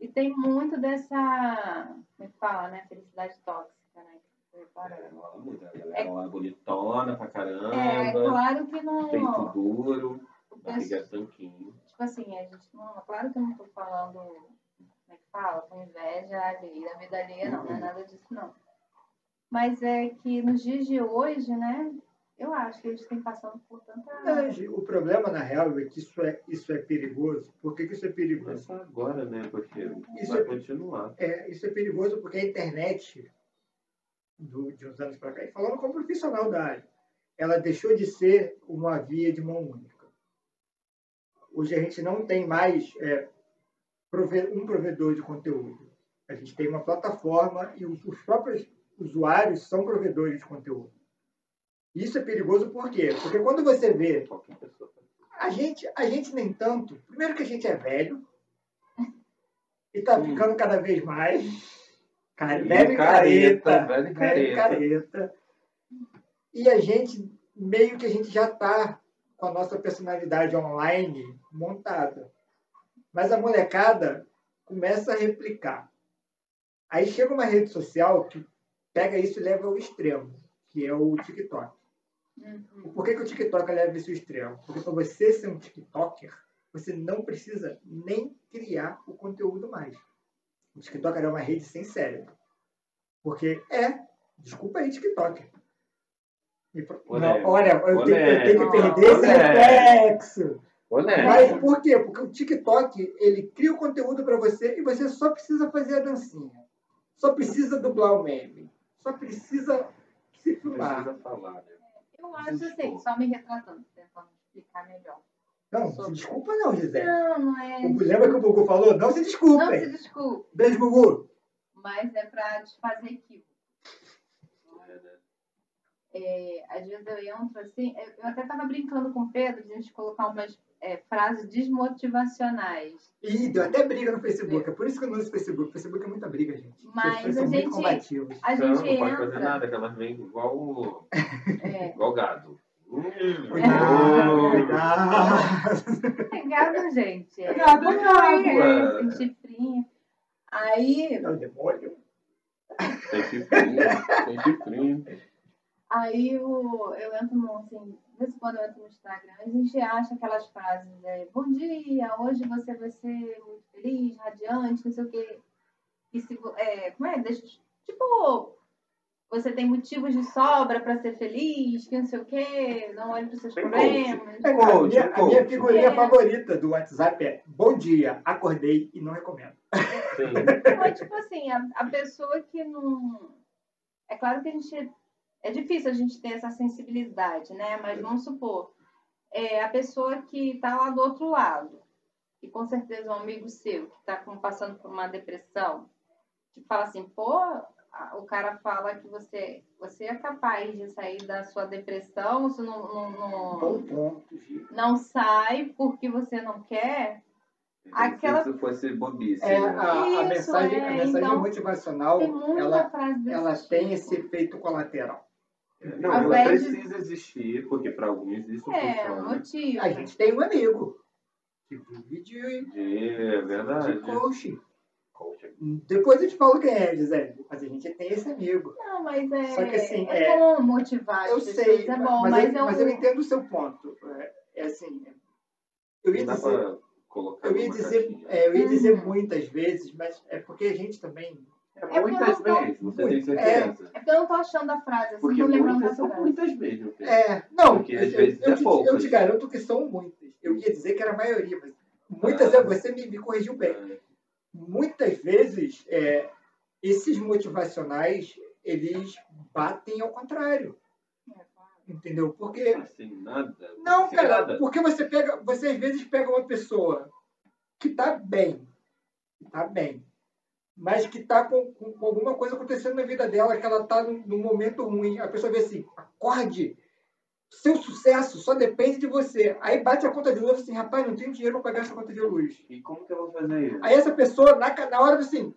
E tem muito dessa, como é que fala, né? Felicidade tóxica, né? É, rola muito. A galera lá bonitona pra caramba. É, claro que não. Peito duro, barriga tanquinho. Tipo assim, a gente não. Claro que eu não tô falando, como é que fala? Com inveja vida alheia, não, não é nada disso, não. Mas é que nos dias de hoje, né? Eu acho que eles têm passando por tanta. Mas o problema, na real, é que isso é, isso é perigoso. Por que, que isso é Não é perigoso? só agora, né? Porque Isso vai é- continuar. É, isso é perigoso porque a internet, do- de uns anos para cá, e falando como profissional da área, ela deixou de ser uma via de mão única. Hoje a gente não tem mais é, um provedor de conteúdo. A gente tem uma plataforma e os, os próprios usuários são provedores de conteúdo. Isso é perigoso por quê? Porque quando você vê a gente, a gente nem tanto. Primeiro que a gente é velho. E tá Hum. ficando cada vez mais. Cara, E velho e careta, velho e careta. careta. E a gente, meio que a gente já tá com a nossa personalidade online montada. Mas a molecada começa a replicar. Aí chega uma rede social que pega isso e leva ao extremo, que é o TikTok. Uhum. Por que, que o TikTok leva isso ao extremo? Porque para você ser um TikToker, você não precisa nem criar o conteúdo mais. O TikToker é uma rede sem cérebro. Porque é, desculpa aí. E Polêmica, Não, olha, eu tenho, eu tenho que perder esse reflexo. Honesto. Mas por quê? Porque o TikTok, ele cria o conteúdo para você e você só precisa fazer a dancinha. Só precisa dublar o meme. Só precisa se filmar. Precisa falar, né? Eu acho assim, só me retratando, tentando explicar melhor. Não, se desculpa não, Gisele. Não, não é. Lembra que o Gugu falou? Não se Não desculpem. se desculpe. Beijo, Gugu. mas é para desfazer equívoco. É, né? É, às vezes eu entro assim, eu eu até estava brincando com o Pedro de a gente colocar umas é, frases desmotivacionais. Ih, deu até briga no Facebook. É por isso que eu não uso Facebook. O Facebook é muita briga, gente. Mas a são muito gente- combativas. A Então, gente não pode fazer entra. nada, que elas vêm igual, o- É, igual gado. Hum, Cuidado, oh. cuidado. é gado, gente. É Gado é gado, é, é. tem chifrinho. Aí, É o demônio. Tem chifrinho, tem chifrinho. Aí o, eu entro no, assim, de vez em quando eu entro no Instagram, a gente acha aquelas frases, é, bom dia, hoje você vai ser muito feliz, radiante, não sei o quê. E se, é, como é? Deixa, tipo, você tem motivos de sobra para ser feliz, que não sei o quê, não olhe para os seus Bem problemas. É, a, Coach, minha, a coach. minha figurinha É. favorita do WhatsApp é Bom dia, acordei e não recomendo. Sim. Então, é tipo assim, a, a pessoa que não. É claro que a gente. É difícil a gente ter essa sensibilidade, né? Mas vamos supor, é a pessoa que está lá do outro lado, e com certeza um amigo seu que está passando por uma depressão, te fala assim, pô, a- o cara fala que você, você é capaz de sair da sua depressão, você não, não, não, Bom ponto, Gil. não sai porque você não quer. Aquela- Se isso fosse bobice, É, né? a, a Isso, mensagem, a é, mensagem então, motivacional, Tem muita ela, ela tipo. tem esse efeito colateral. Não, ela precisa existir, porque para alguns isso É, um funciona. motivo. A gente tem um amigo que vive de, De, é verdade. de coaching. Coaching. Depois eu te falo quem é, Gisele. Mas a gente tem esse amigo. Não, mas é, Só que assim, é, é- bom motivar Eu sei, é bom, mas, mas, eu, eu, mas eu entendo o seu ponto. É, é assim, eu ia dizer, eu ia dizer, é, eu ia dizer muitas vezes, mas é porque a gente também. É porque muitas eu não tô- vezes, você tem Muito- certeza? É porque eu não tô achando a frase, assim, Porque não lembrando muitas frase. muitas vezes. Pedro. É, não, Porque eu, às vezes eu é te, poucas. eu te garanto que são muitas. Eu ia dizer que era a maioria, mas muitas Ah. é você me, me corrigiu bem. É. Muitas vezes é, esses motivacionais eles batem ao contrário, entendeu? Porque Assim, nada. Não, cara, nada. porque você pega, você às vezes pega uma pessoa que tá bem, que tá bem, mas que tá com, com- com alguma coisa acontecendo na vida dela, que ela tá num, num momento ruim. A pessoa vê assim, acorde, seu sucesso só depende de você. Aí bate a conta de luz assim, rapaz, não tenho dinheiro para pagar essa conta de luz. E como que eu vou fazer isso? Aí essa pessoa, na, na hora, assim,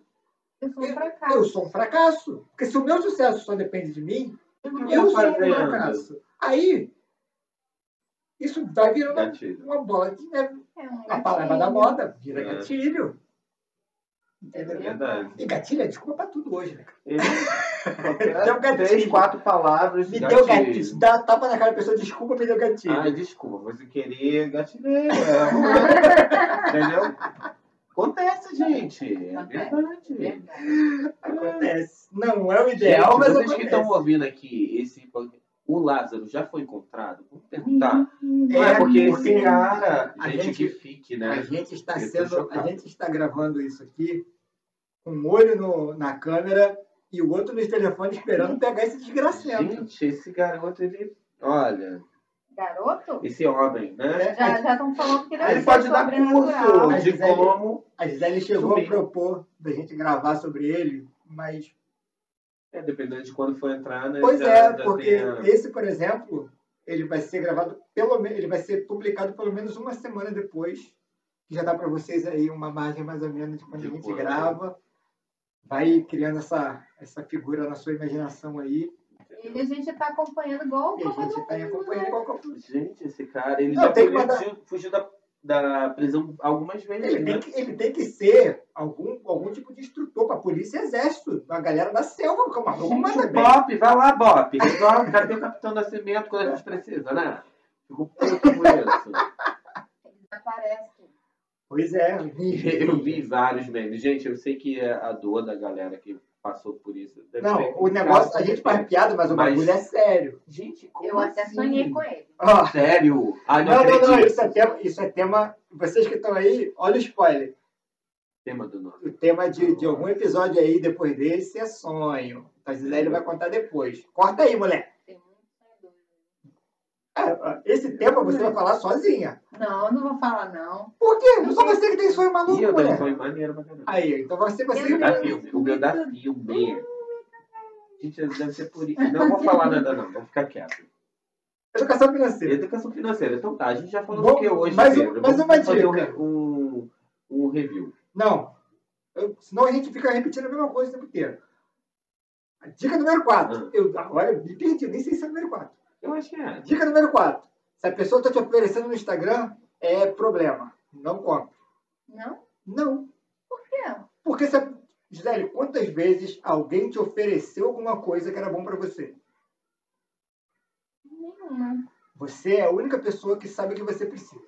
Eu sou um eu fracasso. sou um fracasso. Porque se o meu sucesso só depende de mim, eu eu sou um fracasso. Aí, isso vai virando Gatilho. uma bola de neve. É um A palavra gatilho. da moda vira É. gatilho. É Entendeu? verdade. E gatilho é desculpa pra tudo hoje, né? cara? É. Deu gatilho. Três, quatro palavras. Me deu gatilho. Dá tapa na cara da pessoa, desculpa, me deu gatilho. Ai, desculpa, você queria gatilheiro. é. Entendeu? Acontece, gente. É verdade. Acontece. Não é o ideal, Gente, mas vocês acontece. que estão ouvindo aqui, esse, o Lázaro já foi encontrado? Vamos perguntar. Uhum. Não é É, porque esse cara, a gente, gente- que fique, né? A gente está sendo, a gente está gravando isso aqui um olho no- na câmera e o outro no telefone esperando pegar esse desgracento. Gente, esse garoto, ele. Olha, Garoto? esse homem, né? Já já estão falando que ele é Ele pode dar curso de como. A Gisele chegou Sumiu. a propor da gente gravar sobre ele, mas É, dependendo de quando for entrar, né? Pois já- é, já porque tem a- esse, por exemplo, ele vai ser gravado pelo menos, ele vai ser publicado pelo menos uma semana depois, que já dá para vocês aí uma margem mais ou menos de quando a gente grava. Vai criando essa, essa figura na sua imaginação aí. Ele a gente tá acompanhando igual o E a gente Copa do está Mundo, acompanhando né? que é o- Gente, esse cara, ele Não, já fugiu, mandar- fugiu da, da prisão algumas vezes, ele, né? tem que, ele tem que ser algum, algum tipo de instrutor para polícia e exército, a galera da selva, que o maluco Gente, manda bem. Bop, vai lá, Bop. Resolve, cadê o Capitão Nascimento quando a gente precisa, né? Fico puto com isso. Ele desaparece. Pois é, Eu vi vários memes. Gente, eu sei que é a dor da galera que passou por isso. Deve Não, ser o negócio, a gente faz piada, mas o Mas- bagulho é sério. Gente, como Eu até assim? sonhei com ele. Ó, Sério? Ai, não, Não, não, acredito. não, isso é tema, isso é tema. Vocês que estão aí, olha o spoiler. Tema do nome. O tema de, de algum episódio aí depois desse é sonho. A Gisele vai contar depois. Corta aí, moleque. Tem muito sonhador. Ah, Esse tema você vai falar sozinha. Não, eu não vou falar, não. Por quê? Não só você que tem sonho maluco, Ih, eu tenho sonho maneiro pra caramba. Aí, então você, Eu você. não- Da filme, o meu da filme. Gente, deve ser por isso. Não vou falar nada, não. Vou ficar quieto. Educação financeira. Educação financeira. Então tá, a gente já falou Bom, do que hoje, mas um- Vamos uma fazer um, dica. re- um, um review. Não. Eu- senão a gente fica repetindo a mesma coisa o tempo inteiro. A dica número 4. Ah. Eu, agora eu me perdi, nem sei se é número 4. Eu acho que é. Dica número 4. Se a pessoa está te oferecendo no Instagram, é problema. Não compre. Não? Não. Por quê? Porque, se a... Gisele, quantas vezes alguém te ofereceu alguma coisa que era bom para você? Nenhuma. Você é a única pessoa que sabe o que você precisa.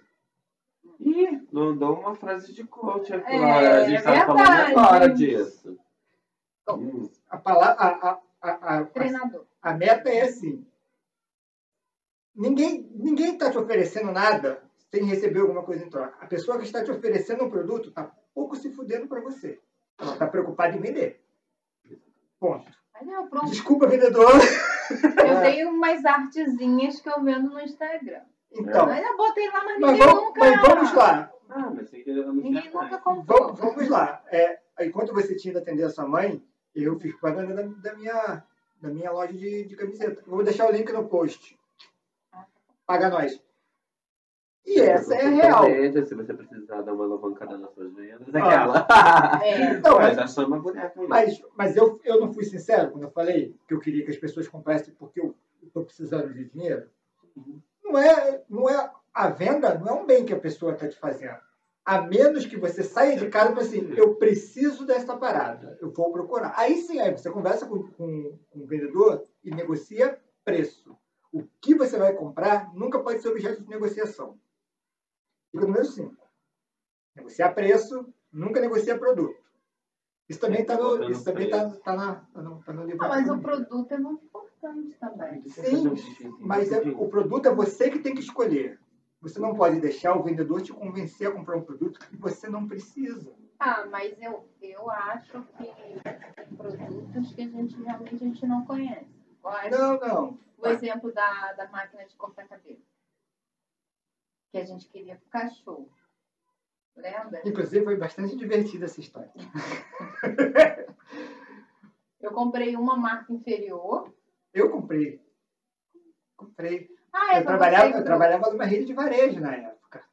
Ih, mandou uma frase de coach aqui. É, a gente é tava falando agora disso. Bom. Hum, A, palavra, a, a, a, a, Treinador. a meta é assim. Ninguém ninguém está te oferecendo nada sem receber alguma coisa em troca. A pessoa que está te oferecendo um produto está pouco se fudendo para você. Ela está preocupada em vender. Ponto. Não, pronto. Desculpa, vendedor. Eu tenho umas artezinhas que eu vendo no Instagram. Então, Aí eu botei lá, mas mas ninguém vamos, nunca. mas vamos lá. Ah, mas Ninguém nunca comprou. Vamos, vamos lá. É, enquanto você tinha de atender a sua mãe, eu fiz propaganda da, da minha, da minha loja de, de camiseta. Vou deixar o link no post. Paga nós. E essa é a real. Se você precisar dar uma alavancada nas suas vendas, é aquela. É. Então, mas mas, a chama boneca aí. mas, mas eu, eu não fui sincero quando eu falei que eu queria que as pessoas comprassem porque eu estou precisando de dinheiro. Não é, não é a venda não é um bem que a pessoa está te fazendo. A menos que você saia de casa e fale assim, eu preciso dessa parada, eu vou procurar. Aí sim, aí você conversa com, com, com o vendedor e negocia preço. O que você vai comprar nunca pode ser objeto de negociação. Dica número 5. Negociar preço, nunca negocia produto. Isso também está no, isso também tá, tá na, tá no, tá no livro. Não, mas o produto é muito importante também. Sim, Mas é- o produto é você que tem que escolher. Você não pode deixar o vendedor te convencer a comprar um produto que você não precisa. Ah, mas eu, eu acho que tem produtos que a gente realmente a gente não conhece. Não, não. O exemplo da, da máquina de cortar cabelo. Que a gente queria pro cachorro. Lembra? Inclusive, foi bastante divertida essa história. Eu comprei uma marca inferior. Eu comprei. Comprei. Ah, é Eu pra trabalhava, eu trabalhava numa rede de varejo na época.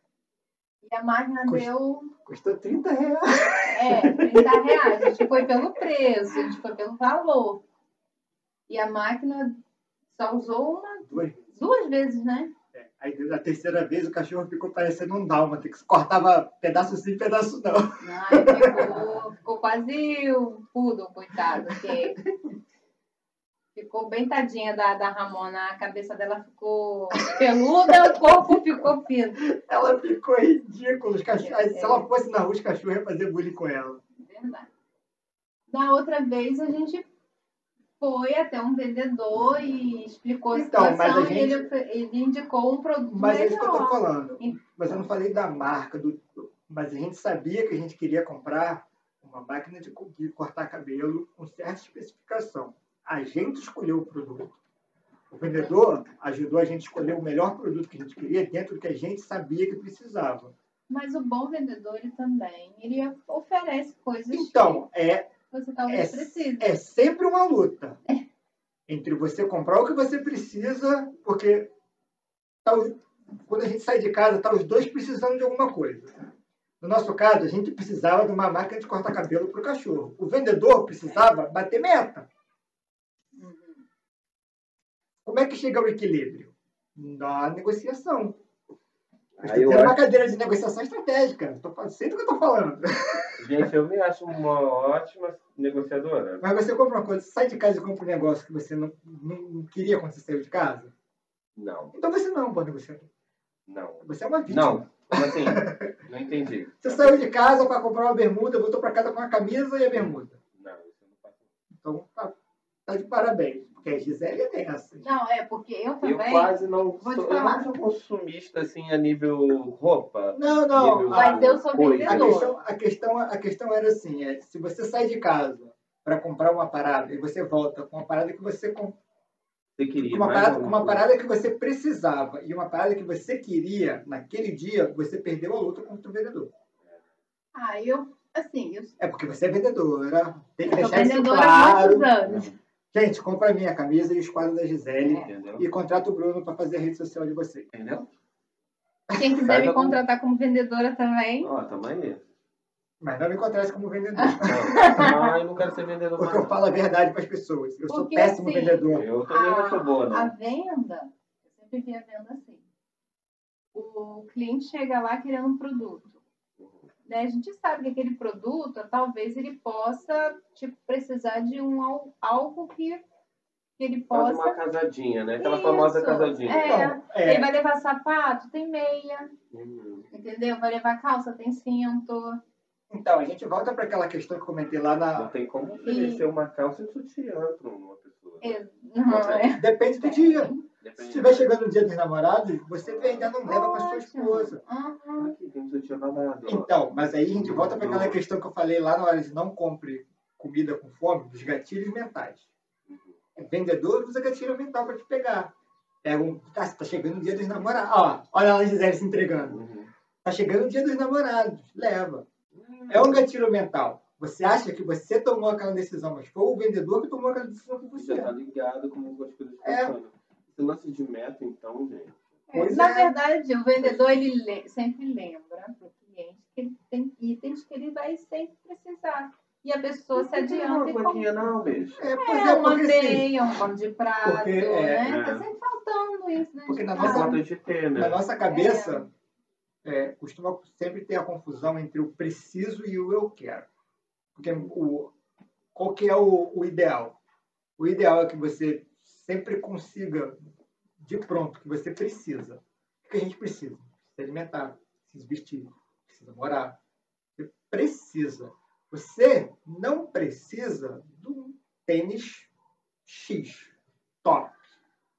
E a máquina Custa- deu Custou 30 reais. é, 30 reais. A gente foi pelo preço, a gente foi pelo valor. E a máquina só usou uma, Duas vezes. duas vezes, né? É. Aí na terceira vez o cachorro ficou parecendo um dálmata, que cortava pedaço sim, pedaço não. Ai, ficou, ficou quase o poodle, coitado. Que ficou bem tadinha da, da Ramona. A cabeça dela ficou peluda, o corpo ficou fino. Ela ficou ridícula. Os cachorros, É. Se ela fosse na rua, os cachorros iam fazer bullying com ela. Verdade. Da outra vez a gente foi até um vendedor e explicou a Então, mas situação a e ele, ele indicou um produto Mas é isso que eu melhor. falando. Mas eu não falei da marca, do, mas a gente sabia que a gente queria comprar uma máquina de, co- de cortar cabelo com certa especificação. A gente escolheu o produto. O vendedor ajudou a gente a escolher o melhor produto que a gente queria dentro do que a gente sabia que precisava. Mas o bom vendedor, ele também, ele oferece coisas Então, é, que você talvez é, precise. é sempre uma luta entre você comprar o que você precisa, porque tá quando a gente sai de casa, tá os dois precisando de alguma coisa. No nosso caso, a gente precisava de uma máquina de cortar cabelo para o cachorro. O vendedor precisava bater meta. Uhum. Como é que chega ao equilíbrio? Na negociação. Aí eu temos uma acho- cadeira de negociação estratégica. Tô, sei do que eu estou falando. Gente, eu me acho uma ótima negociadora. Mas você compra uma coisa, você sai de casa e compra um negócio que você não, não, queria quando você saiu de casa? Não, Então você não é um bom negociador. não. Você é uma vítima. Não, como assim? Não entendi. Você saiu de casa para comprar uma bermuda, voltou para casa com a camisa e a bermuda. Não, isso não faço. Então tá, tá de parabéns. Porque a Gisele é dessas. Não, é porque eu Eu também. quase não Vou te sou, eu falar. não sou consumista assim a nível roupa. Não, não. Mas eu sou coisa. A questão, a, questão, a questão era assim: é, se você sai de casa para comprar uma parada e você volta com uma parada que você com- Você queria Uma parada, uma parada que você precisava e uma parada que você queria naquele dia, você perdeu a luta contra o vendedor. Ah, eu, assim, eu É porque você é vendedora, tem que sou deixar isso vendedora há claro. muitos anos. Gente, compra a minha camisa e os quadros da Gisele Entendeu? e contrata o Bruno para fazer a rede social de vocês. Entendeu? Quem quiser Faz me algum- contratar como vendedora também, Ó, tamo aí. Mas não me contrate como vendedor. Não, ah, eu não quero ser vendedor Porque eu mais. falo a verdade para as pessoas. Eu sou Porque, péssimo assim, vendedor. Eu também não sou boa, a não. venda, eu sempre vi a venda assim. O cliente chega lá querendo um produto. Né? A gente sabe que aquele produto, talvez ele possa tipo, precisar de um al- algo que, que ele Faz possa. uma casadinha, né? Aquela Isso, famosa casadinha. é. Então, Ele é, vai levar sapato, tem meia, Uhum. entendeu? Vai levar calça, tem cinto. então, a gente volta para aquela questão que eu comentei lá Não na. tem como oferecer uma calça e um sutiã para uma pessoa. É, Não, é. Depende do dia. Se Depende. estiver chegando o dia dos namorados, você ainda não leva para sua esposa. Uhum. Um. Então, mas aí a gente volta para aquela questão que eu falei lá na hora de não compre comida com fome, dos gatilhos mentais. É vendedor usa gatilho mental para te pegar. Pega um. Ah, tá chegando o dia dos namorados. Ó, olha lá a Gisele se entregando. Uhum. Tá chegando o dia dos namorados. Leva. É um gatilho mental. Você acha que você tomou aquela decisão, mas foi o vendedor que tomou aquela decisão por você. Já tá ligado como as coisas É. Esse lance de meta, então, gente. Pois Na é. verdade, o vendedor ele le- sempre lembra para o cliente que ele tem itens que ele vai sempre precisar. E a pessoa se adianta Não e é compra. não, bicho. É, pois É, é, uma assim, meia, um pano de prato, Porque, é, né? é. Tá sempre faltando isso, né? Porque na nossa- ter, né? na nossa cabeça, é, costuma sempre ter a confusão entre o preciso e o eu quero. Porque o, qual que é o, o ideal? O ideal é que você sempre consiga, de pronto, que você precisa. O que a gente precisa? Se alimentar, precisa vestir, precisa morar. Você precisa. Você não precisa de um tênis X, top.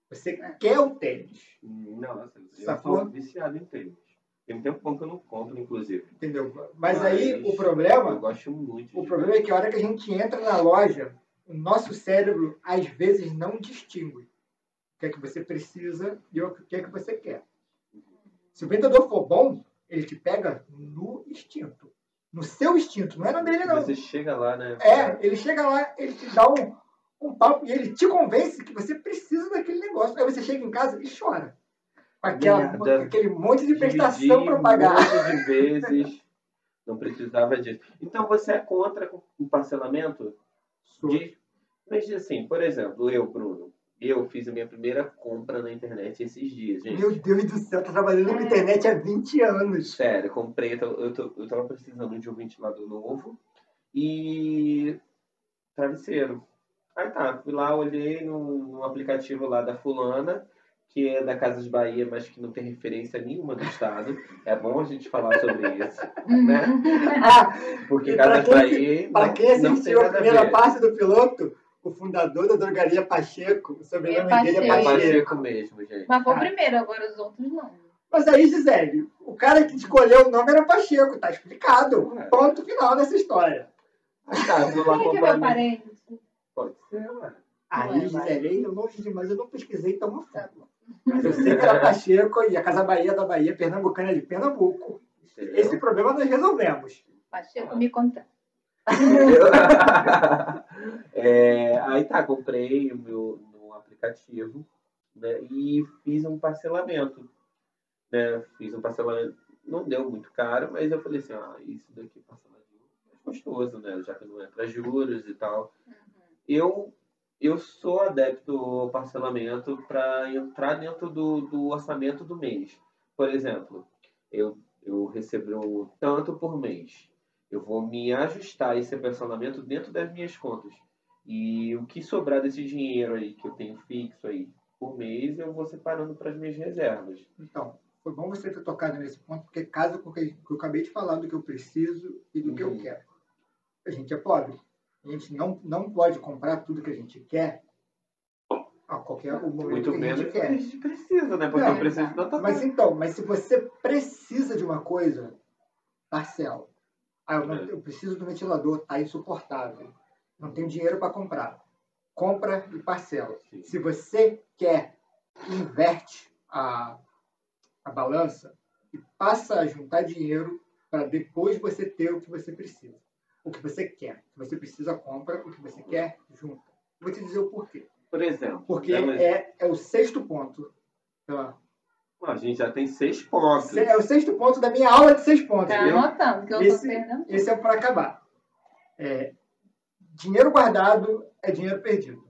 Você quer o tênis. Nossa, eu sou viciado em tênis. Tem um tempo que eu não compro, inclusive. Entendeu? Mas Mas aí o Eu problema, gosto muito. o problema é que a hora que a gente entra na loja, o nosso cérebro às vezes não distingue o que é que você precisa e o que é que você quer. Se o vendedor for bom, ele te pega no instinto. No seu instinto, não é no dele não. Você chega lá, né? É, ele chega lá, ele te dá um, um papo e ele te convence que você precisa daquele negócio. Aí você chega em casa e chora. Com aquela, Merda. aquele monte de prestação para pagar. Um monte de vezes. Não precisava disso. Então você é contra o parcelamento? De... Mas assim, por exemplo, eu, Bruno, eu fiz a minha primeira compra na internet esses dias, gente. Meu Deus do céu, tô trabalhando com internet há 20 anos. Sério, comprei, eu, tô- eu, tô- eu tava precisando de um ventilador novo e travesseiro. Aí tá, fui lá, olhei no, no aplicativo lá da fulana, que é da Casas Bahia, mas que não tem referência nenhuma do estado. É bom a gente falar sobre isso, né? Ah, Porque E Casas Bahia para não, quem não assistiu a primeira ver. parte do piloto, o fundador da drogaria Pacheco, o sobrenome É dele é É Pacheco. Pacheco. Pacheco mesmo, gente. Mas foi o primeiro, agora os outros não. Mas aí, Gisele, o cara que escolheu o nome era Pacheco, tá explicado. Ué. Ponto final dessa história. Aí tá, fui lá Quem que é parente? Pode ser, ué. Aí, Ué, Gisele, eu longe demais, eu não pesquisei tão a fundo. Mas eu sei que era Pacheco e a Casa Bahia da Bahia, Pernambucana de Pernambuco. Entendeu? Esse problema nós resolvemos. Pacheco me conta. É, aí tá, comprei o meu no aplicativo né, e fiz um parcelamento. Né, fiz um parcelamento, não deu muito caro, mas eu falei assim, ah, isso daqui parceladinho é gostoso, né? Já que não é para juros e tal. Eu, eu sou adepto ao parcelamento para entrar dentro do, do orçamento do mês. Por exemplo, eu, eu recebo tanto por mês. Eu vou me ajustar a esse parcelamento dentro das minhas contas. E o que sobrar desse dinheiro aí que eu tenho fixo aí por mês, eu vou separando para as minhas reservas. Então, foi bom você ter tocado nesse ponto, porque casa com o que eu acabei de falar do que eu preciso e do que eu Uhum. quero. A gente é pobre. A gente não, não pode comprar tudo que a gente quer a qualquer momento Muito que a menos gente que a quer. gente precisa, né? Porque Não, eu preciso de tanta Mas então, mas se você precisa de uma coisa, parcela. Ah, eu, não- É. eu preciso do ventilador, tá insuportável. Não tenho dinheiro para comprar. compra e parcela. Sim. Se você quer, inverte a, a balança e passa a juntar dinheiro para depois você ter o que você precisa. O que você quer. O que você precisa, compra. O que você quer, junta. Vou te dizer o porquê. Por exemplo, Porque exemplo. é, é o sexto ponto. Tá? a gente já tem seis pontos. É o sexto ponto da minha aula de seis pontos. Tá viu? anotando, que eu Esse- tô perdendo. Esse é para acabar. É, dinheiro guardado é dinheiro perdido.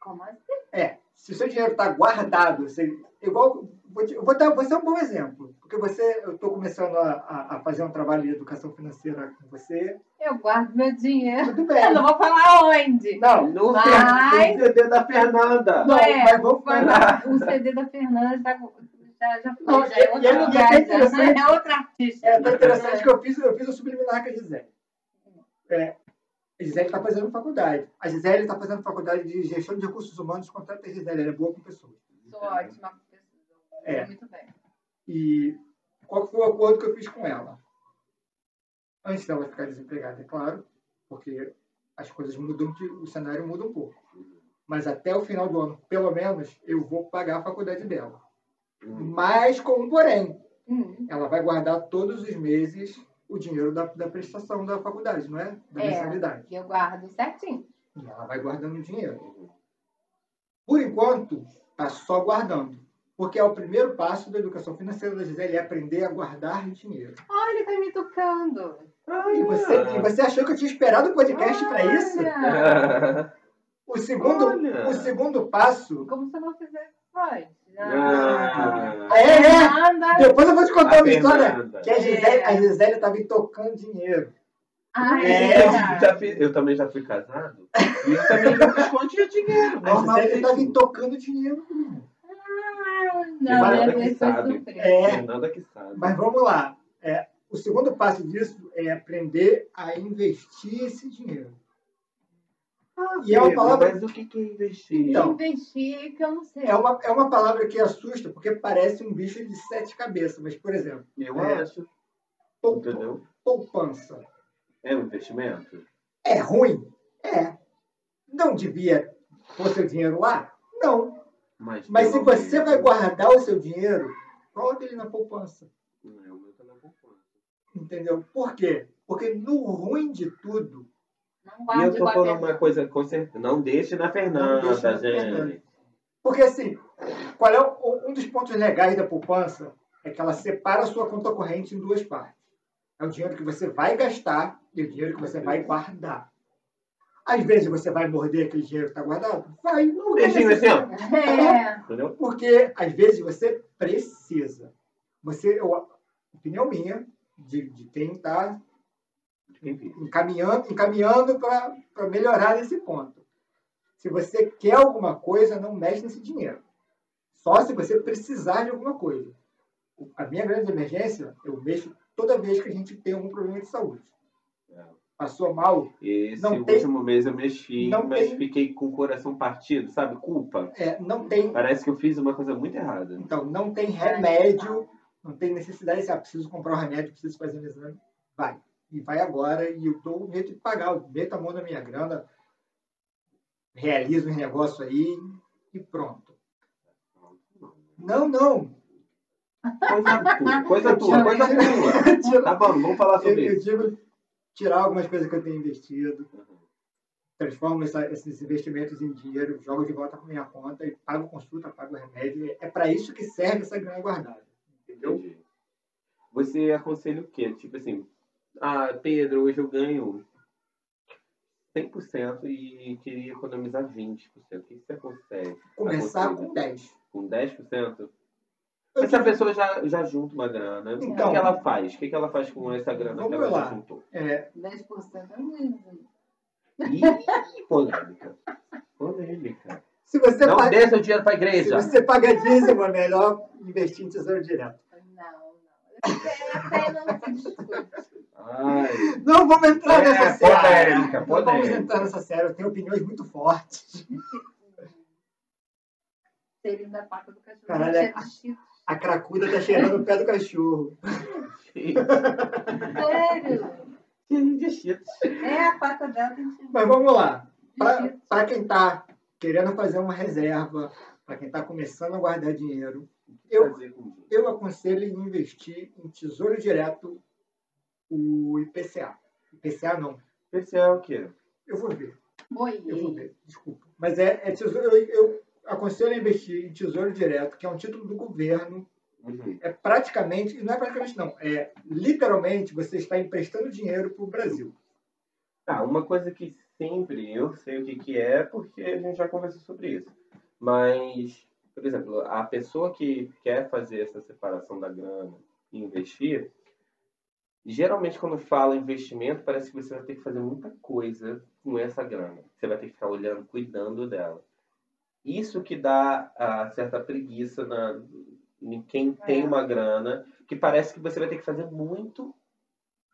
Como assim? É, se o seu dinheiro está guardado, você, igual, vou, te- eu vou dar você é um bom exemplo, porque você, eu estou começando a, a- fazer um trabalho de educação financeira com você, Eu guardo meu dinheiro. tudo Eu bem. não vou falar onde. Não, No Mas- CD da Fernanda. não, Ué, mas Foi falar. o CD da Fernanda já, já, já Não, foi, já é outro e é- e é lugar, é outra artista. É tão interessante que eu fiz, eu fiz o subliminar com a Gisele. É, a Gisele está fazendo faculdade. A Gisele está fazendo faculdade de gestão de recursos humanos, contrata a Gisele, ela é boa com pessoas. Sou ótima. É. Muito bem. E qual foi o acordo que eu fiz com ela? Antes dela ficar desempregada, é claro, porque as coisas mudam, o cenário muda um pouco. Mas até o final do ano, pelo menos, eu vou pagar a faculdade dela. Hum. Mas com um porém, Hum. ela vai guardar todos os meses o dinheiro da, da prestação da faculdade, não é? Da É. mensalidade. Eu guardo certinho. E ela vai guardando o dinheiro. Por enquanto, está só guardando. Porque é o primeiro passo da educação financeira da Gisele, é aprender a guardar dinheiro. Olha, ele tá me tocando. E você, e você achou que eu tinha esperado o podcast para isso? O segundo, Olha. o segundo passo. Como se eu não fizesse antes. Ah. É, é. Fernanda. Depois eu vou te contar A uma história. Que a Gisele, É. a Gisele estava tocando dinheiro. Ah, É, é, Eu, já também já fui casado. E eu também nunca escondia dinheiro. A Gisele estava Normalmente. tocando dinheiro. Ah, não, Fernanda deve que sabe. É. Fernanda que sabe. Mas vamos lá. É, o segundo passo disso é aprender a investir esse dinheiro. E é uma palavra- Mas o que que é investir? Então, Investir que eu não sei. É uma, é uma palavra que assusta porque parece um bicho de sete cabeças. Mas, por exemplo, Eu É. acho. poupa- Entendeu? poupança. É um investimento? É ruim? É. Não devia pôr seu dinheiro lá? Não. Mas, Mas se você vai guardar o seu dinheiro, coloca ele na poupança. Não, é o meu tá na poupança. Entendeu? Por quê? Porque no ruim de tudo, Não E eu tô falando uma coisa com certeza. Não deixe na Fernanda, Não deixe na gente. Fernanda. Porque assim, qual é o- um dos pontos legais da poupança? É que ela separa a sua conta corrente em duas partes. É o dinheiro que você vai gastar e o dinheiro que você vai guardar. Às vezes você vai morder aquele dinheiro que está guardado? Vai. Não é Beijinho assim, ó. É. Entendeu? Porque às vezes você precisa. Você, eu, opinião minha, de, de quem está encaminhando, encaminhando para melhorar nesse ponto. Se você quer alguma coisa, não mexe nesse dinheiro. Só se você precisar de alguma coisa. A minha grande emergência, eu mexo toda vez que a gente tem algum problema de saúde. Passou mal, Esse Não tem- último mês eu mexi, mas tem- fiquei com o coração partido, sabe? Culpa. é, não tem, Parece que eu fiz uma coisa muito errada. então, não tem remédio, não tem necessidade de, ah, preciso comprar um remédio, preciso fazer um exame. Vai. E vai agora, e eu dou medo de pagar, eu meto a mão na minha grana, realizo um negócio aí e pronto. Não, não. Coisa tua, coisa tua, coisa tua. Tá bom, vamos falar eu, sobre eu isso. digo tirar algumas coisas que eu tenho investido, transformo essa- esses investimentos em dinheiro, jogo de volta para minha conta e pago consulta, pago remédio. É para isso que serve essa grana guardada. Entendeu? Entendi. Você aconselha o quê? Tipo assim, ah, Pedro, hoje eu ganho 100% e queria economizar 20%. O que você aconselha? Começar Aconselha. com 10. Com 10%? Mas se a pessoa já, já junta uma grana, o que Então. que ela faz? O que que ela faz com essa grana que ela já lá. juntou? é, 10% é muito. Ih, polêmica. Polêmica. se, você Não paga, dê seu dinheiro pra se igreja. você paga dízimo, é melhor investir em tesouro direto. Não, não. Não se discute. Ai. Não vamos entrar É, nessa série. polêmica, Não vamos polêmica. entrar nessa série. Eu tenho opiniões muito fortes. Selinho da pata do cachorro. Caralho. A cracuda tá cheirando o pé do cachorro. Sério? De cheetos. É, a pata dela tem chifre. Mas vamos lá. Para quem está querendo fazer uma reserva, para quem está começando a guardar dinheiro, eu, eu aconselho investir em Tesouro Direto, o IPCA. IPCA não. IPCA é o quê? Eu vou ver. Oi. Eu vou ver, desculpa. Mas é, é tesouro, eu, eu aconselho a investir em Tesouro Direto, que é um título do governo. Uhum. É praticamente, não é praticamente não, é literalmente você está emprestando dinheiro para o Brasil. Ah, uma coisa que sempre eu sei o que, que é, porque a gente já conversou sobre isso. Mas, por exemplo, a pessoa que quer fazer essa separação da grana e investir, geralmente quando fala investimento, parece que você vai ter que fazer muita coisa com essa grana. Você vai ter que ficar olhando, cuidando dela. Isso que dá a certa preguiça na, em quem é. tem uma grana, que parece que você vai ter que fazer muito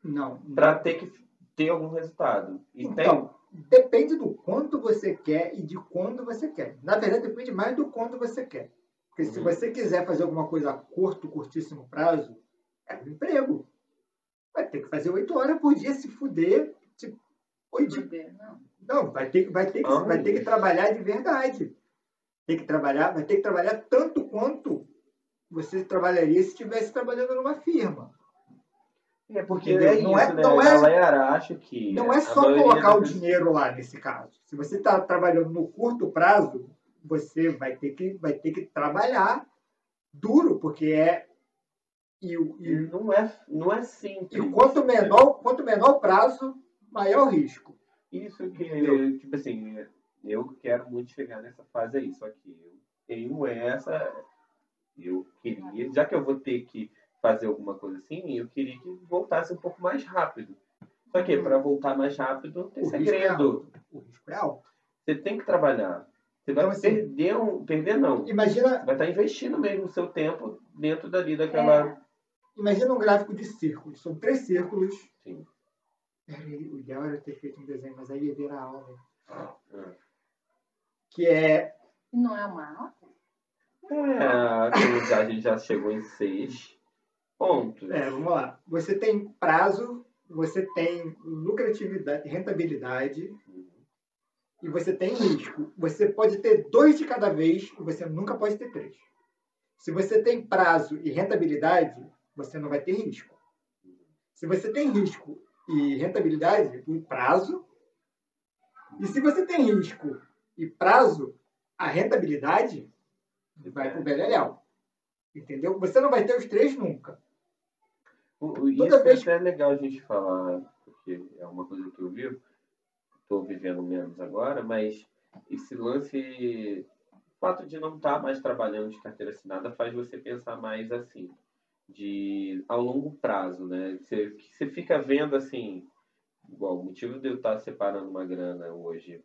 não, para ter que ter algum resultado. E então, tem... depende do quanto você quer e de quando você quer. Na verdade, depende mais do quanto você quer. Porque uhum. se você quiser fazer alguma coisa a curto, curtíssimo prazo, é um emprego. Vai ter que fazer oito horas por dia, se fuder. Se... Oito... Não. não, vai ter, vai, ter que, ah, vai ter que trabalhar de verdade. Tem que trabalhar, vai ter que trabalhar tanto quanto você trabalharia se estivesse trabalhando numa firma. É porque é não é, né? Não é, a galera acha que. Não é só colocar o dinheiro lá nesse caso. Se você está trabalhando no curto prazo, você vai ter que, vai ter que trabalhar duro, porque é. E, e, não, é, não é simples. E quanto menor, quanto menor o prazo, maior o risco. Isso que, eu, tipo assim, eu quero muito chegar nessa fase aí, só que eu tenho essa. Eu queria, já que eu vou ter que fazer alguma coisa assim, eu queria que voltasse um pouco mais rápido. Só que para voltar mais rápido tem o segredo. Risco é o risco é alto. Você tem que trabalhar. Você vai então, assim, perder um. Perder não. Imagina. Vai estar investindo mesmo o seu tempo dentro dali daquela. É. Imagina um gráfico de círculos. São três círculos. Sim. O ideal era ter feito um desenho, mas aí ia virar aula. Ah, ah. Que é. Não é uma aula? É, a gente já chegou em seis. Pontos. É, vamos lá. Você tem prazo, você tem lucratividade, rentabilidade e você tem risco. Você pode ter dois de cada vez e você nunca pode ter três. Se você tem prazo e rentabilidade, você não vai ter risco. Se você tem risco e rentabilidade, o prazo. E se você tem risco e prazo, a rentabilidade vai para o beleléu. Entendeu? Você não vai ter os três nunca. Isso Toda vez... é legal a gente falar, porque é uma coisa que eu vivo, estou vivendo menos agora, mas esse lance, o fato de não estar tá mais trabalhando de carteira assinada faz você pensar mais assim, de ao longo prazo, né? Você, você fica vendo assim, igual o motivo de eu estar separando uma grana hoje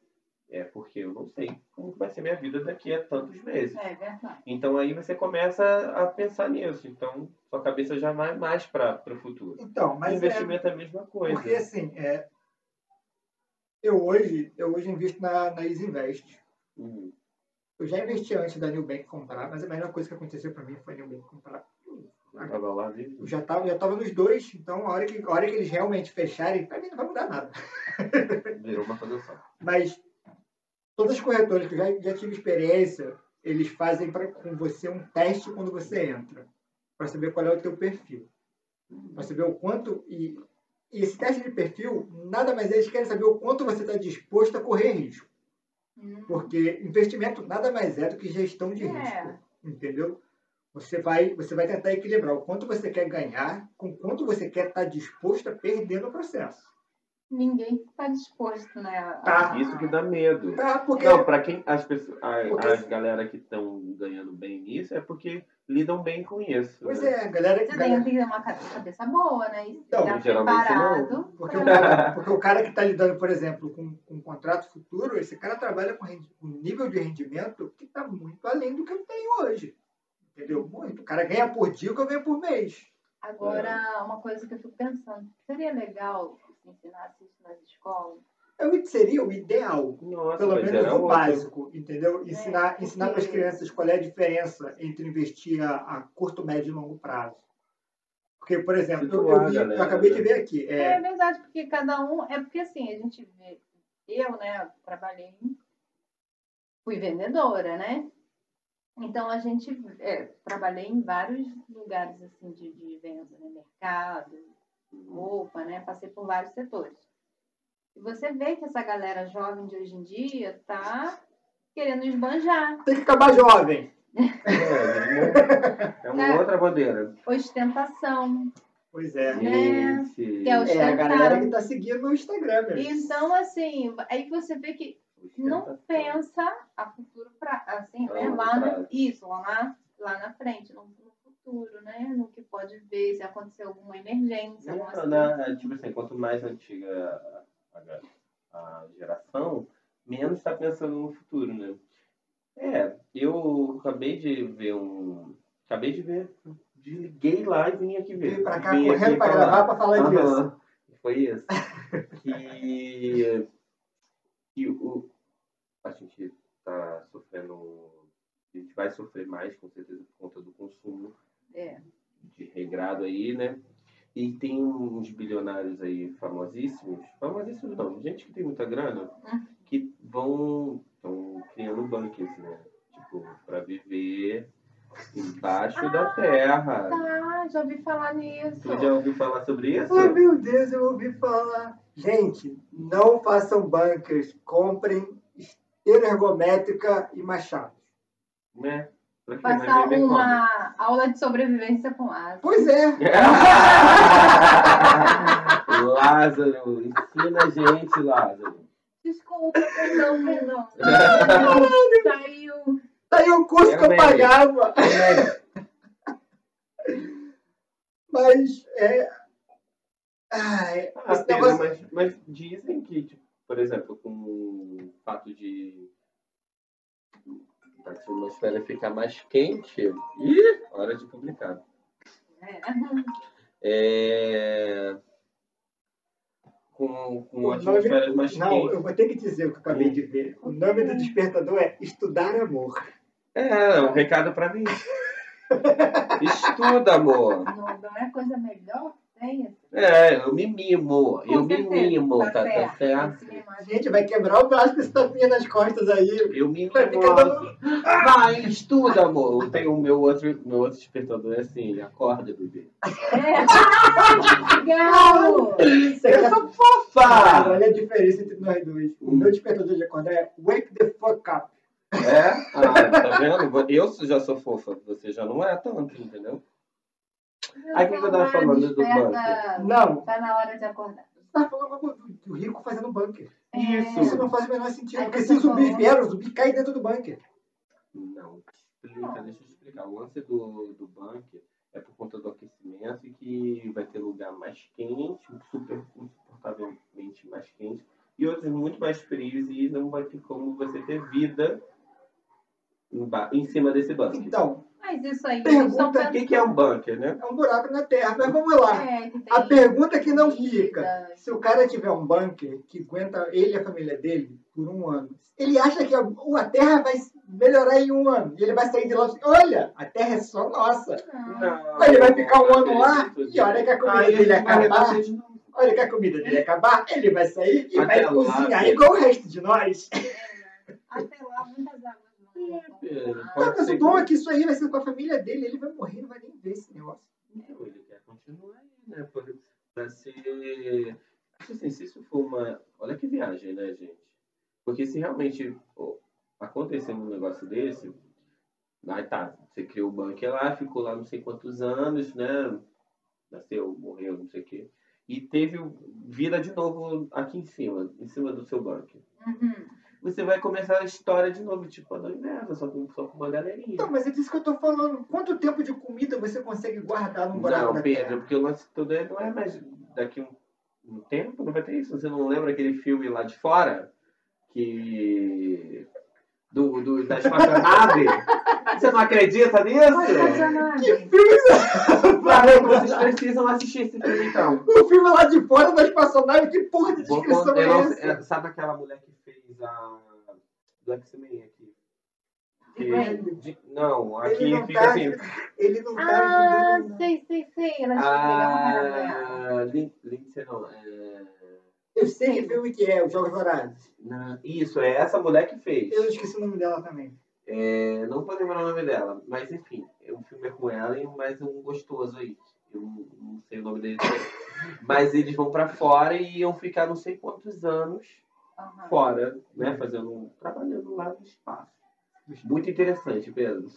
é porque eu não sei como vai ser minha vida daqui a tantos meses. É verdade. Então aí você começa a pensar nisso. Então sua cabeça já vai mais para o futuro. Então, mas investimento é, é, a mesma coisa. Porque assim, é, eu hoje eu hoje invisto na, na Easy Invest. Uhum. Eu já investi antes da New Bank comprar, mas a melhor coisa que aconteceu para mim foi a New Bank comprar. Tava lá mesmo. Já estava já tava nos dois, então a hora que, a hora que eles realmente fecharem, para mim não vai mudar nada. Virou uma coisa só. Mas Todas as corretoras que eu já, já tive experiência, eles fazem pra, com você um teste quando você entra, para saber qual é o teu perfil. Para saber o quanto. E, e, esse teste de perfil, nada mais é, eles querem saber o quanto você está disposto a correr risco. Hum. Porque investimento nada mais é do que gestão de é. risco. Entendeu? Você vai, você vai tentar equilibrar o quanto você quer ganhar com o quanto você quer estar tá disposto a perder no processo ninguém está disposto, né? A... Tá. Isso que dá medo. Tá, porque... Não, para quem as pessoas, a, porque... as galera que estão ganhando bem nisso é porque lidam bem com isso. Pois né? é, a galera Você galera... tem que uma cabeça boa, né? E então, geralmente não. Porque, o cara, porque o cara que está lidando, por exemplo, com, com um contrato futuro, esse cara trabalha com um nível de rendimento que está muito além do que eu tenho hoje. Entendeu? Muito. O cara ganha por dia o que eu ganho por mês. Agora, é. uma coisa que eu fico pensando, seria legal ensinasse isso nas escolas? Eu, seria o ideal, Nossa, pelo menos o básico, entendeu? Ensinar, é, ensinar para as crianças qual é a diferença entre investir a, a curto, médio e longo prazo. Porque, por exemplo, eu, eu, vi, eu, acabei de ver aqui. É... é... verdade, porque cada um. É porque assim, a gente vê. eu, né, trabalhei, fui vendedora, né? Então a gente é, trabalhei em vários lugares assim de, de venda, né? mercado, roupa, né? Passei por vários setores. E você vê que essa galera jovem de hoje em dia tá querendo esbanjar. Tem que acabar jovem. É, é uma É. outra bandeira. Ostentação. Pois é. Né? Que é o É a galera que tá seguindo no Instagram, meu. Então, assim, aí você vê que não pensa a futuro pra, assim, né? Lá no, isso, lá na, lá na frente, no futuro, né? No que pode ver, se acontecer alguma emergência, alguma Não, situação. né, tipo assim, quanto mais antiga a, a- a geração, menos está pensando no futuro, né? É, eu acabei de ver um. Acabei de ver. Desliguei lá e vim aqui ver. Veio pra cá Vim correndo pra falar. gravar pra falar disso. Aham, Foi isso. que, que o, a gente tá sofrendo. A gente vai sofrer mais, com certeza, por conta do consumo É. de regrado aí, né? E tem uns bilionários aí famosíssimos, famosíssimos não, gente que tem muita grana, Hum. que vão, estão criando bunkers, né? Tipo, pra viver embaixo da terra. Tá, já ouvi falar nisso. Tu já ouviu falar sobre isso? Oh, meu Deus, eu ouvi falar. Gente, não façam bunkers. Comprem esteira ergométrica e machado. Né? Passar uma aula de sobrevivência com asa. Pois é. Lázaro, ensina a gente, Lázaro. Desculpa, perdão, perdão. Saiu. Tá aí o curso que eu pagava. Mas, é... Ai, Ah, negócio... mas, mas dizem que, tipo, por exemplo, com o fato de a atmosfera ficar mais quente, ih, hora de publicar. É. É... Com, com O atmosferas mais Não, quentes. eu vou ter que dizer o que eu acabei de ver. O nome do despertador é Estudar Amor. É, um recado pra mim. Estuda, amor. Não, não é coisa melhor tem? É, eu me mimo. Com eu me certeza, mimo, tá, tá certo. certo? A gente vai quebrar o braço com esse tapinha nas costas aí. Eu me Vai mimo. ficar dando... Vai, estuda, amor. Eu tenho o meu outro, meu outro despertador é assim, acorda, bebê. É. Legal! Eu é- sou Cara, fofa! olha a diferença entre nós dois. O meu despertador de acordar é Wake the fuck up. É? Ah, tá vendo? Eu já sou fofa, você já não é tanto, entendeu? Aí, o que que eu tava falando do Desperta- Não, Tá na hora de acordar. você tá falando do, rico fazendo bunker. Isso. Isso não faz o menor sentido. Aí Porque se o zumbi falou- vier, o zumbi cai dentro do bunker. Não, explica, deixa eu explicar. O lance do, do bunker é por conta do aquecimento e que vai ter lugar mais quente, super insuportavelmente mais quente, e outros muito mais frios, e não vai ter como você ter vida emba- em cima desse bunker. Então, Mas isso aí Pergunta O que, é um bunker, né? é um buraco na terra. Mas vamos lá. É, A pergunta que não fica: se o cara tiver um bunker que aguenta ele e a família dele por um ano, ele acha que a, a terra vai melhorar em um ano. E ele vai sair de lá e falar, olha, a terra é só nossa. Não. Ele vai ficar um ano lá, e a hora que a comida Aí dele acabar. Olha que a comida dele acabar, ele vai sair e Até vai cozinhar igual o resto de nós. Vão. Pedro, Ah, mas o bom que- é que isso aí vai ser com a família dele, ele vai morrer, não vai nem ver esse negócio. Então, ele quer continuar aí, né? Por, pra ser. Assim, se isso for uma. Olha que viagem, né, gente? Porque se realmente ó, acontecer um negócio desse, aí tá, você criou o bunker lá, ficou lá não sei quantos anos, né? Nasceu, morreu, não sei o quê. E teve vida de novo aqui em cima, em cima do seu bunker. Uhum. Você vai começar a história de novo, tipo a do inverno, só com, só com uma galerinha. Então, mas é disso que eu tô falando. Quanto tempo de comida você consegue guardar num buraco Não, Pedro, terra? porque o lance todo é, não é mais daqui um, um tempo, não vai ter isso. Você não lembra aquele filme lá de fora? Que. Do, do, da espaçonave? Você não acredita nisso? Emocionante. Claro, vocês precisam assistir esse filme então. O filme lá de fora da espaçonave, que porra de descrição é essa? é, sabe aquela mulher que fez a. do X-Men aqui? Que- de- não, Ele aqui não fica tá, assim. ele não tá Ah, ajudando. sei, sei, sei. Ela chega A. Lin- Lindsay não. É... Eu sei que filme que é, Os Jogos. Na- Isso, é essa mulher que fez. Eu esqueci o nome dela também. É, não vou lembrar o nome dela, mas enfim, é um filme com ela e mais um gostoso aí. Eu não, sei o nome dele. também. mas eles vão pra fora e iam ficar não sei quantos anos Aham. fora, né? Fazendo, um- trabalhando lá no espaço. Muito interessante, Pedro.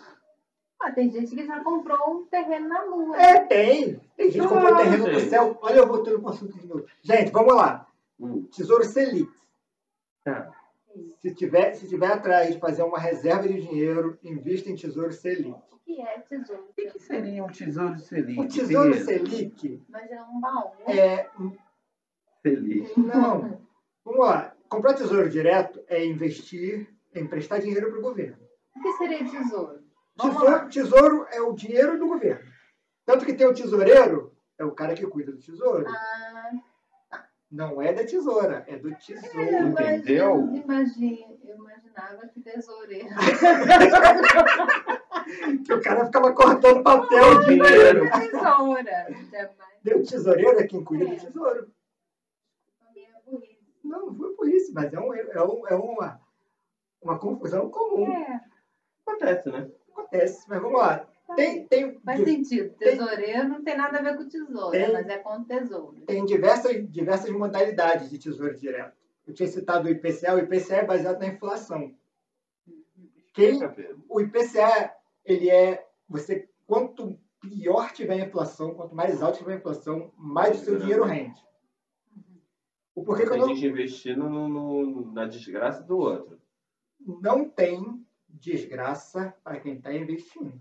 Ah, tem gente que já comprou um terreno na Lua. É, tem. Tem gente que comprou Claro, terreno no gente. céu. Olha, eu voltando pro assunto de novo. Gente, vamos lá. Hum, Tesouro Selic. tá. Se tiver, se tiver atrás de fazer uma reserva de dinheiro, invista em Tesouro Selic. O que é tesouro? O que, seria um tesouro Selic? O Tesouro? Selic Mas é um baú. é. Selic. Não. Vamos lá. Comprar tesouro direto é investir, é emprestar dinheiro para o governo. O que seria tesouro? Tesouro, tesouro é o dinheiro do governo. Tanto que tem o tesoureiro, é o cara que cuida do tesouro. Ah, Não é da tesoura, é do eu tesouro. Entendeu? imagino- imagino- eu imaginava que tesoureiro. Que o cara ficava cortando papel o dia inteiro. Tesoura. O tesoureiro é quem cuida do tesouro. Também é burrice. Não, não foi por isso, mas é, um, é, um, é uma, uma confusão comum. É, Acontece, né? Acontece, mas vamos lá. Tem, tem, faz sentido. Tesoureiro não tem nada a ver com tesouro, Tem. mas é com tesouro. tem diversas, diversas modalidades de tesouro direto. Eu tinha citado o IPCA, o IPCA é baseado na inflação. Quem, o IPCA, ele é, você, quanto pior tiver a inflação, quanto mais alta tiver a inflação, mais o seu dinheiro rende. O porquê que eu Tem não, gente investindo no, no- na desgraça do outro. não tem desgraça para quem está investindo.